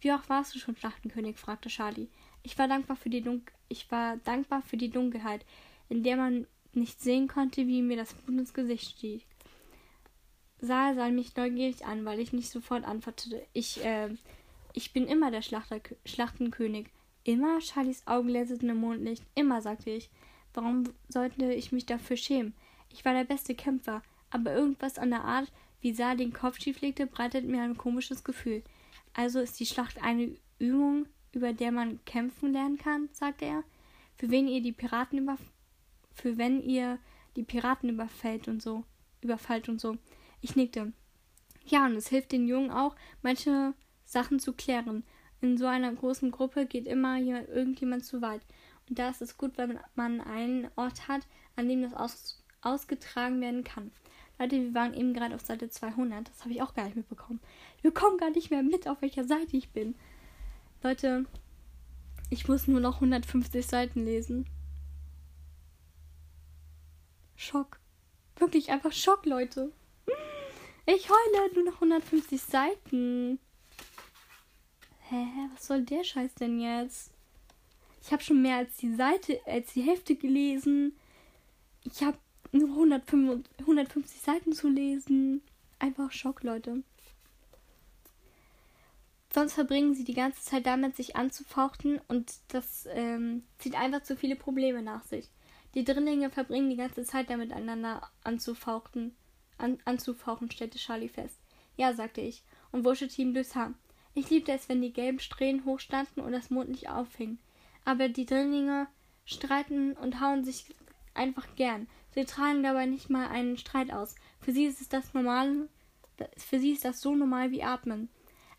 Wie auch warst du schon Schlachtenkönig? fragte Charlie. Ich war dankbar für die Dun ich war dankbar für die Dunkelheit, in der man nicht sehen konnte, wie mir das Blut ins Gesicht stieg sah, sah mich neugierig an, weil ich nicht sofort antwortete. Ich, äh, ich bin immer der Schlachter Schlachtenkönig. Immer? Charlies Augen lächelten im Mondlicht. Immer, sagte ich. Warum sollte ich mich dafür schämen? Ich war der beste Kämpfer, aber irgendwas an der Art, wie Saar den Kopf schief legte, bereitet mir ein komisches Gefühl. Also ist die Schlacht eine Übung, über der man kämpfen lernen kann, sagte er. Für wen ihr die Piraten über für wenn ihr die Piraten überfällt und so überfallt und so. Ich nickte. Ja, und es hilft den Jungen auch, manche Sachen zu klären. In so einer großen Gruppe geht immer jemand, irgendjemand zu weit. Und da ist es gut, wenn man einen Ort hat, an dem das aus, ausgetragen werden kann. Leute, wir waren eben gerade auf Seite 200. Das habe ich auch gar nicht mitbekommen. Ich bekomme gar nicht mehr mit, auf welcher Seite ich bin. Leute, ich muss nur noch 150 Seiten lesen. Schock. Wirklich einfach Schock, Leute. Ich heule nur noch 150 Seiten. Hä, was soll der Scheiß denn jetzt? Ich habe schon mehr als die Seite, als die Hälfte gelesen. Ich habe nur 150 Seiten zu lesen. Einfach Schock, Leute. Sonst verbringen sie die ganze Zeit damit, sich anzufauchten und das ähm, zieht einfach zu viele Probleme nach sich. Die Drillinge verbringen die ganze Zeit damit, einander anzufauchten an, anzufauchen, stellte Charlie fest. Ja, sagte ich und wuschelte ihm durchs Haar. Ich liebte es, wenn die gelben Strähnen hochstanden und das Mondlicht aufhing. Aber die Drillinge streiten und hauen sich einfach gern. Sie tragen dabei nicht mal einen Streit aus. Für sie ist es das normale, für sie ist das so normal wie Atmen.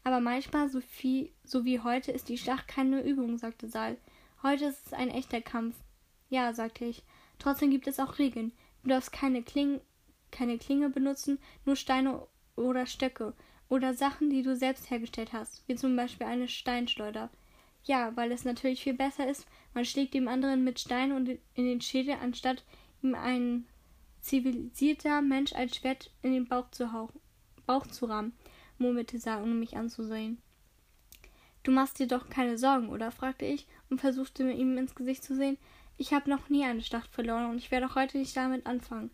Aber manchmal, so, viel, so wie heute, ist die Schlacht keine Übung, sagte Saal. Heute ist es ein echter Kampf. Ja, sagte ich. Trotzdem gibt es auch Regeln. Du darfst keine Klingen keine Klinge benutzen, nur Steine oder Stöcke oder Sachen, die du selbst hergestellt hast, wie zum Beispiel eine Steinschleuder. Ja, weil es natürlich viel besser ist, man schlägt dem anderen mit Steinen in den Schädel, anstatt ihm ein zivilisierter Mensch ein Schwert in den Bauch zu, hauchen, Bauch zu rammen, murmelte Sa, ohne mich anzusehen. Du machst dir doch keine Sorgen, oder? fragte ich und versuchte ihm ins Gesicht zu sehen. Ich habe noch nie eine Schlacht verloren und ich werde auch heute nicht damit anfangen.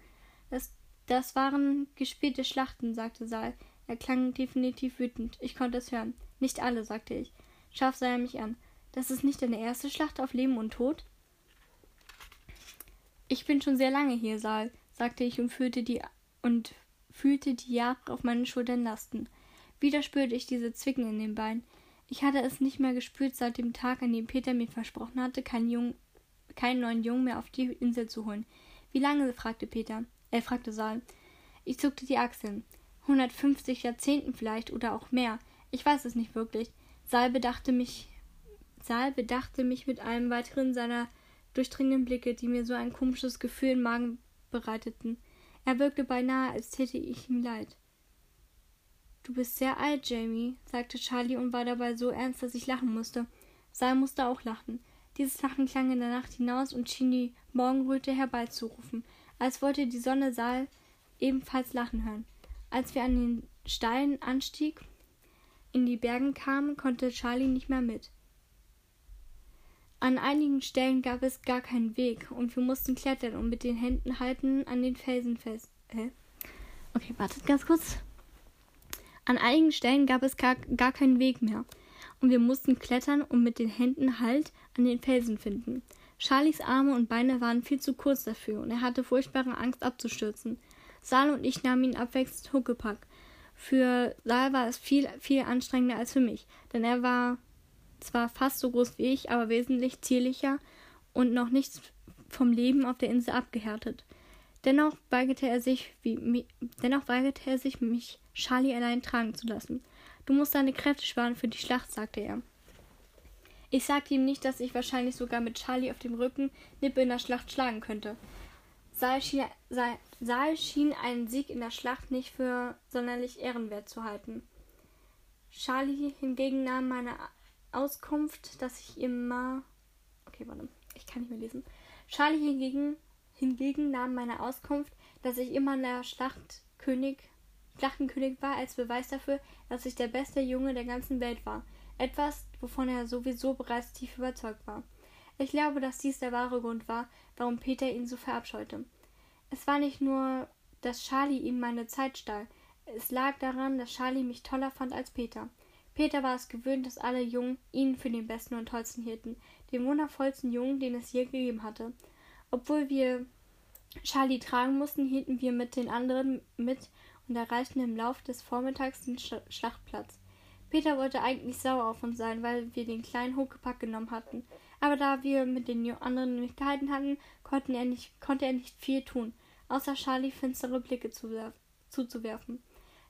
Das das waren gespielte Schlachten, sagte Saal. Er klang definitiv wütend. Ich konnte es hören. Nicht alle, sagte ich. Scharf sah er mich an. Das ist nicht deine erste Schlacht auf Leben und Tod? Ich bin schon sehr lange hier, Saal, sagte ich und fühlte die und fühlte die Jahre auf meinen Schultern lasten. Wieder spürte ich diese Zwicken in den Beinen. Ich hatte es nicht mehr gespürt seit dem Tag, an dem Peter mir versprochen hatte, keinen, Jungen, keinen neuen Jungen mehr auf die Insel zu holen. Wie lange? fragte Peter. Er fragte Saal. Ich zuckte die Achseln. 150 Jahrzehnten vielleicht oder auch mehr. Ich weiß es nicht wirklich. Saal bedachte mich. Saal bedachte mich mit einem weiteren seiner durchdringenden Blicke, die mir so ein komisches Gefühl im Magen bereiteten. Er wirkte beinahe, als täte ich ihm leid. Du bist sehr alt, Jamie, sagte Charlie und war dabei so ernst, dass ich lachen musste. Saal musste auch lachen. Dieses Lachen klang in der Nacht hinaus und schien die Morgenröte herbeizurufen, als wollte die Sonne Saal ebenfalls lachen hören. Als wir an den steilen Anstieg in die Bergen kamen, konnte Charlie nicht mehr mit. An einigen Stellen gab es gar keinen Weg und wir mussten klettern und mit den Händen halten an den Felsen fest. Hä? Okay, wartet ganz kurz. An einigen Stellen gab es gar, gar keinen Weg mehr und wir mussten klettern und mit den Händen Halt an den Felsen finden. Charlies Arme und Beine waren viel zu kurz dafür und er hatte furchtbare Angst abzustürzen. Sal und ich nahmen ihn abwechselnd Huckepack. Für Sal war es viel, viel anstrengender als für mich, denn er war zwar fast so groß wie ich, aber wesentlich zierlicher und noch nichts vom Leben auf der Insel abgehärtet. Dennoch weigerte er sich, wie, dennoch weigerte er sich, mich Charlie allein tragen zu lassen. Du musst deine Kräfte sparen für die Schlacht, sagte er. Ich sagte ihm nicht, dass ich wahrscheinlich sogar mit Charlie auf dem Rücken Nippe in der Schlacht schlagen könnte. Saal schien, schien einen Sieg in der Schlacht nicht für sonderlich ehrenwert zu halten. Charlie hingegen nahm meine Auskunft, dass ich immer. Okay, warte, ich kann nicht mehr lesen. Charlie hingegen, hingegen nahm meine Auskunft, dass ich immer der Schlacht König, Schlachtenkönig war, als Beweis dafür, dass ich der beste Junge der ganzen Welt war. Etwas, wovon er sowieso bereits tief überzeugt war. Ich glaube, dass dies der wahre Grund war, warum Peter ihn so verabscheute. Es war nicht nur, dass Charlie ihm meine Zeit stahl. Es lag daran, dass Charlie mich toller fand als Peter. Peter war es gewöhnt, dass alle Jungen ihn für den besten und tollsten hielten, den wundervollsten Jungen, den es je gegeben hatte. Obwohl wir Charlie tragen mussten, hielten wir mit den anderen mit und erreichten im Lauf des Vormittags den Sch Schlachtplatz. Peter wollte eigentlich sauer auf uns sein, weil wir den kleinen Huckepack genommen hatten. Aber da wir mit den anderen nicht gehalten hatten, er nicht, konnte er nicht viel tun, außer Charlie finstere Blicke zuzuwerfen.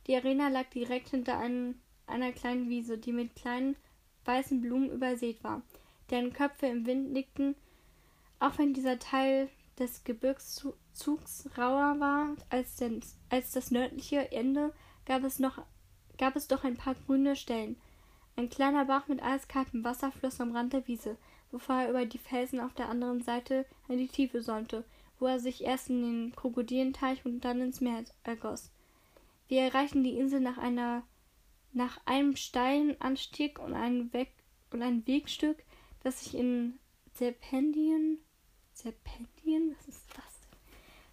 Die Arena lag direkt hinter einem einer kleinen Wiese, die mit kleinen weißen Blumen übersät war, deren Köpfe im Wind nickten. Auch wenn dieser Teil des Gebirgszugs rauer war als, den, als das nördliche Ende, gab es, noch, gab es doch ein paar grüne Stellen. Ein kleiner Bach mit eiskaltem Wasser floss am Rand der Wiese, bevor er über die Felsen auf der anderen Seite in die Tiefe säumte, wo er sich erst in den Krokodilenteich und dann ins Meer ergoss. Wir erreichten die Insel nach einer nach einem steilen Anstieg und ein, Weg und ein Wegstück, das sich in Serpentien. Serpentien? Was ist das?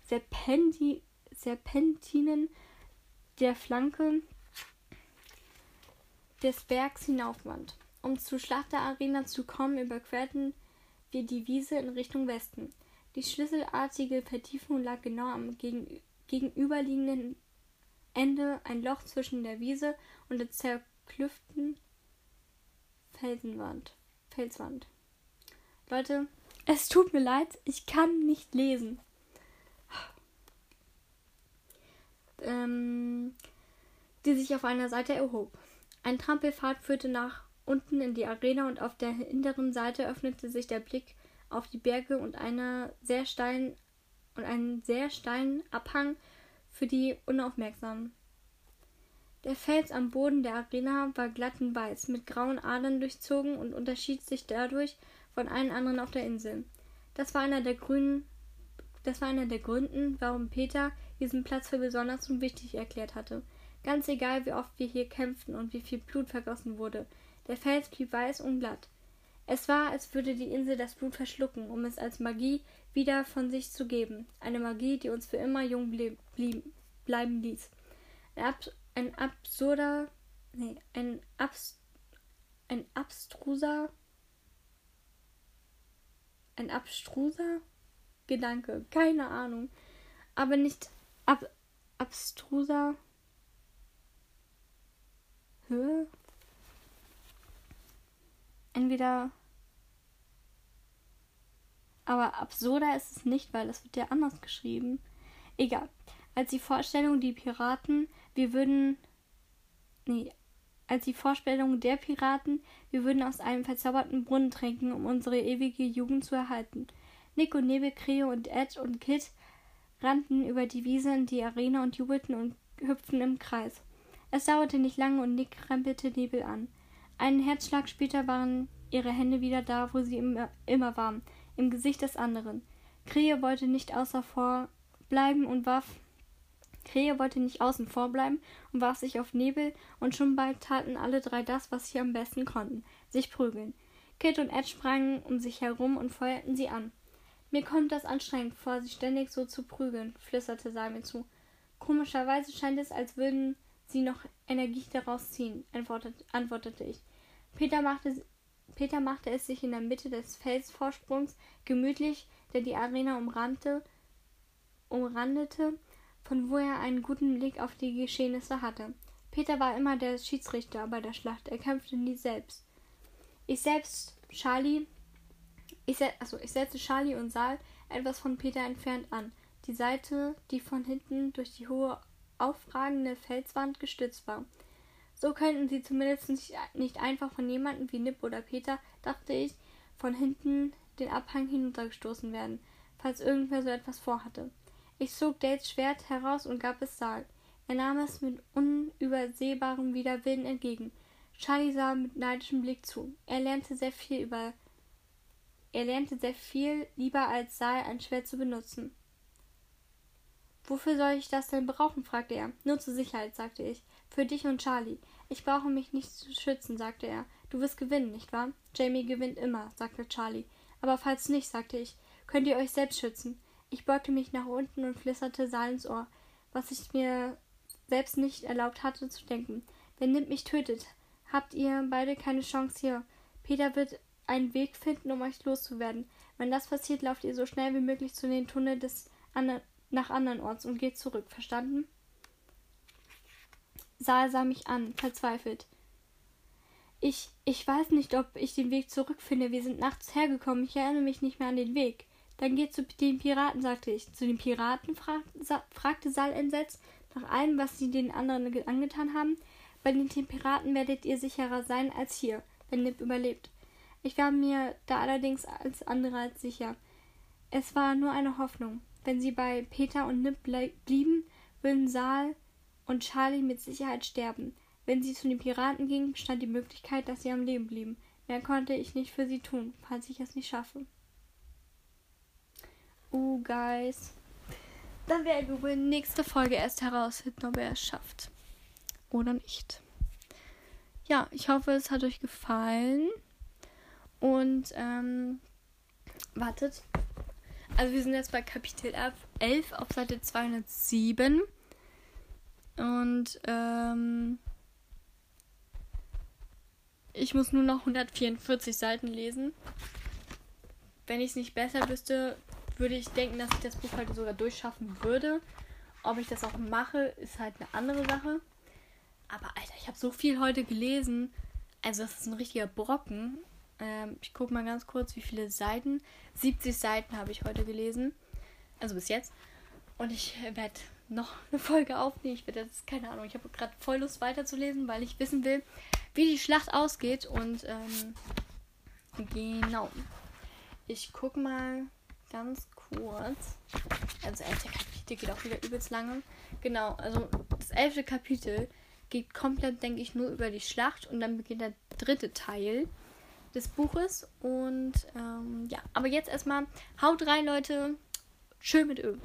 Serpenti, Serpentinen der Flanke des Bergs hinaufwand. Um zur Schlachterarena zu kommen, überquerten wir die Wiese in Richtung Westen. Die schlüsselartige Vertiefung lag genau am gegenüberliegenden Ende ein Loch zwischen der Wiese und der zerklüften Felsenwand. Felswand. Leute, es tut mir leid, ich kann nicht lesen. Ähm, die sich auf einer Seite erhob. Ein Trampelpfad führte nach unten in die Arena und auf der hinteren Seite öffnete sich der Blick auf die Berge und einer sehr steilen und einen sehr steilen Abhang für die Unaufmerksamen. Der Fels am Boden der Arena war glatt und weiß, mit grauen Adern durchzogen und unterschied sich dadurch von allen anderen auf der Insel. Das war einer der Grünen, das war einer der Gründen, warum Peter diesen Platz für besonders und wichtig erklärt hatte. Ganz egal, wie oft wir hier kämpften und wie viel Blut vergossen wurde, der Fels blieb weiß und glatt. Es war, als würde die Insel das Blut verschlucken, um es als Magie wieder von sich zu geben. Eine Magie, die uns für immer jung blieb, blieb, bleiben ließ. Ein, ab, ein absurder, nee, ein, abs, ein abstruser, ein abstruser Gedanke. Keine Ahnung. Aber nicht ab, abstruser Höhe. Entweder. Aber absurder ist es nicht, weil das wird ja anders geschrieben. Egal. Als die Vorstellung, die Piraten, wir würden. Nee, als die Vorstellung der Piraten, wir würden aus einem verzauberten Brunnen trinken, um unsere ewige Jugend zu erhalten. Nick und Nebel, Creo und Ed und Kit rannten über die Wiese in die Arena und jubelten und hüpften im Kreis. Es dauerte nicht lange und Nick krempelte Nebel an. Einen Herzschlag später waren ihre Hände wieder da, wo sie immer, immer waren, im Gesicht des anderen. Creo wollte nicht außer vor bleiben und warf Krähe wollte nicht außen vor bleiben und warf sich auf Nebel, und schon bald taten alle drei das, was sie am besten konnten, sich prügeln. Kit und Ed sprangen um sich herum und feuerten sie an. Mir kommt das anstrengend vor, sie ständig so zu prügeln, flüsterte Salmi zu. Komischerweise scheint es, als würden sie noch Energie daraus ziehen, antwortete ich. Peter machte, Peter machte es sich in der Mitte des Felsvorsprungs gemütlich, der die Arena umrandte, umrandete von wo er einen guten Blick auf die Geschehnisse hatte. Peter war immer der Schiedsrichter bei der Schlacht, er kämpfte nie selbst. Ich selbst, Charlie, ich, se also ich setzte Charlie und Saal etwas von Peter entfernt an, die Seite, die von hinten durch die hohe, aufragende Felswand gestützt war. So könnten sie zumindest nicht, einfach von jemandem wie Nip oder Peter, dachte ich, von hinten den Abhang hinuntergestoßen werden, falls irgendwer so etwas vorhatte. Ich zog Dates Schwert heraus und gab es Saal. Er nahm es mit unübersehbarem Widerwillen entgegen. Charlie sah mit neidischem Blick zu. Er lernte sehr viel über er lernte sehr viel lieber als Saal ein Schwert zu benutzen. Wofür soll ich das denn brauchen? fragte er. Nur zur Sicherheit, sagte ich. Für dich und Charlie. Ich brauche mich nicht zu schützen, sagte er. Du wirst gewinnen, nicht wahr? Jamie gewinnt immer, sagte Charlie. Aber falls nicht, sagte ich, könnt ihr euch selbst schützen. Ich beugte mich nach unten und flüsterte Sal ins Ohr, was ich mir selbst nicht erlaubt hatte zu denken. Wenn Nimmt mich tötet, habt ihr beide keine Chance hier. Peter wird einen Weg finden, um euch loszuwerden. Wenn das passiert, lauft ihr so schnell wie möglich zu den Tunnel des andre nach anderen Orts und geht zurück. Verstanden? Saal sah mich an, verzweifelt. Ich, ich weiß nicht, ob ich den Weg zurückfinde. Wir sind nachts hergekommen. Ich erinnere mich nicht mehr an den Weg. Dann geht zu den Piraten, sagte ich. Zu den Piraten? fragte Sal entsetzt, nach allem, was sie den anderen angetan haben. Bei den Piraten werdet ihr sicherer sein als hier, wenn Nip überlebt. Ich war mir da allerdings als andere als sicher. Es war nur eine Hoffnung. Wenn sie bei Peter und Nip blieben, würden Sal und Charlie mit Sicherheit sterben. Wenn sie zu den Piraten gingen, bestand die Möglichkeit, dass sie am Leben blieben. Mehr konnte ich nicht für sie tun, falls ich es nicht schaffe. Uh, guys. Dann werden wir wohl nächste Folge erst herausfinden, ob er es schafft. Oder nicht. Ja, ich hoffe, es hat euch gefallen. Und, ähm, wartet. Also wir sind jetzt bei Kapitel 11 auf Seite 207. Und, ähm, ich muss nur noch 144 Seiten lesen. Wenn ich es nicht besser wüsste, würde ich denken, dass ich das Buch halt sogar durchschaffen würde. Ob ich das auch mache, ist halt eine andere Sache. Aber Alter, ich habe so viel heute gelesen. Also das ist ein richtiger Brocken. Ähm, ich gucke mal ganz kurz, wie viele Seiten. 70 Seiten habe ich heute gelesen. Also bis jetzt. Und ich werde noch eine Folge aufnehmen. Ich werde jetzt, keine Ahnung, ich habe gerade voll Lust weiterzulesen, weil ich wissen will, wie die Schlacht ausgeht. Und ähm, genau. Ich gucke mal, ganz kurz. Also, das elfte Kapitel geht auch wieder übelst lange. Genau, also das elfte Kapitel geht komplett, denke ich, nur über die Schlacht und dann beginnt der dritte Teil des Buches. Und ähm, ja, aber jetzt erstmal haut rein, Leute. Schön mit Öl.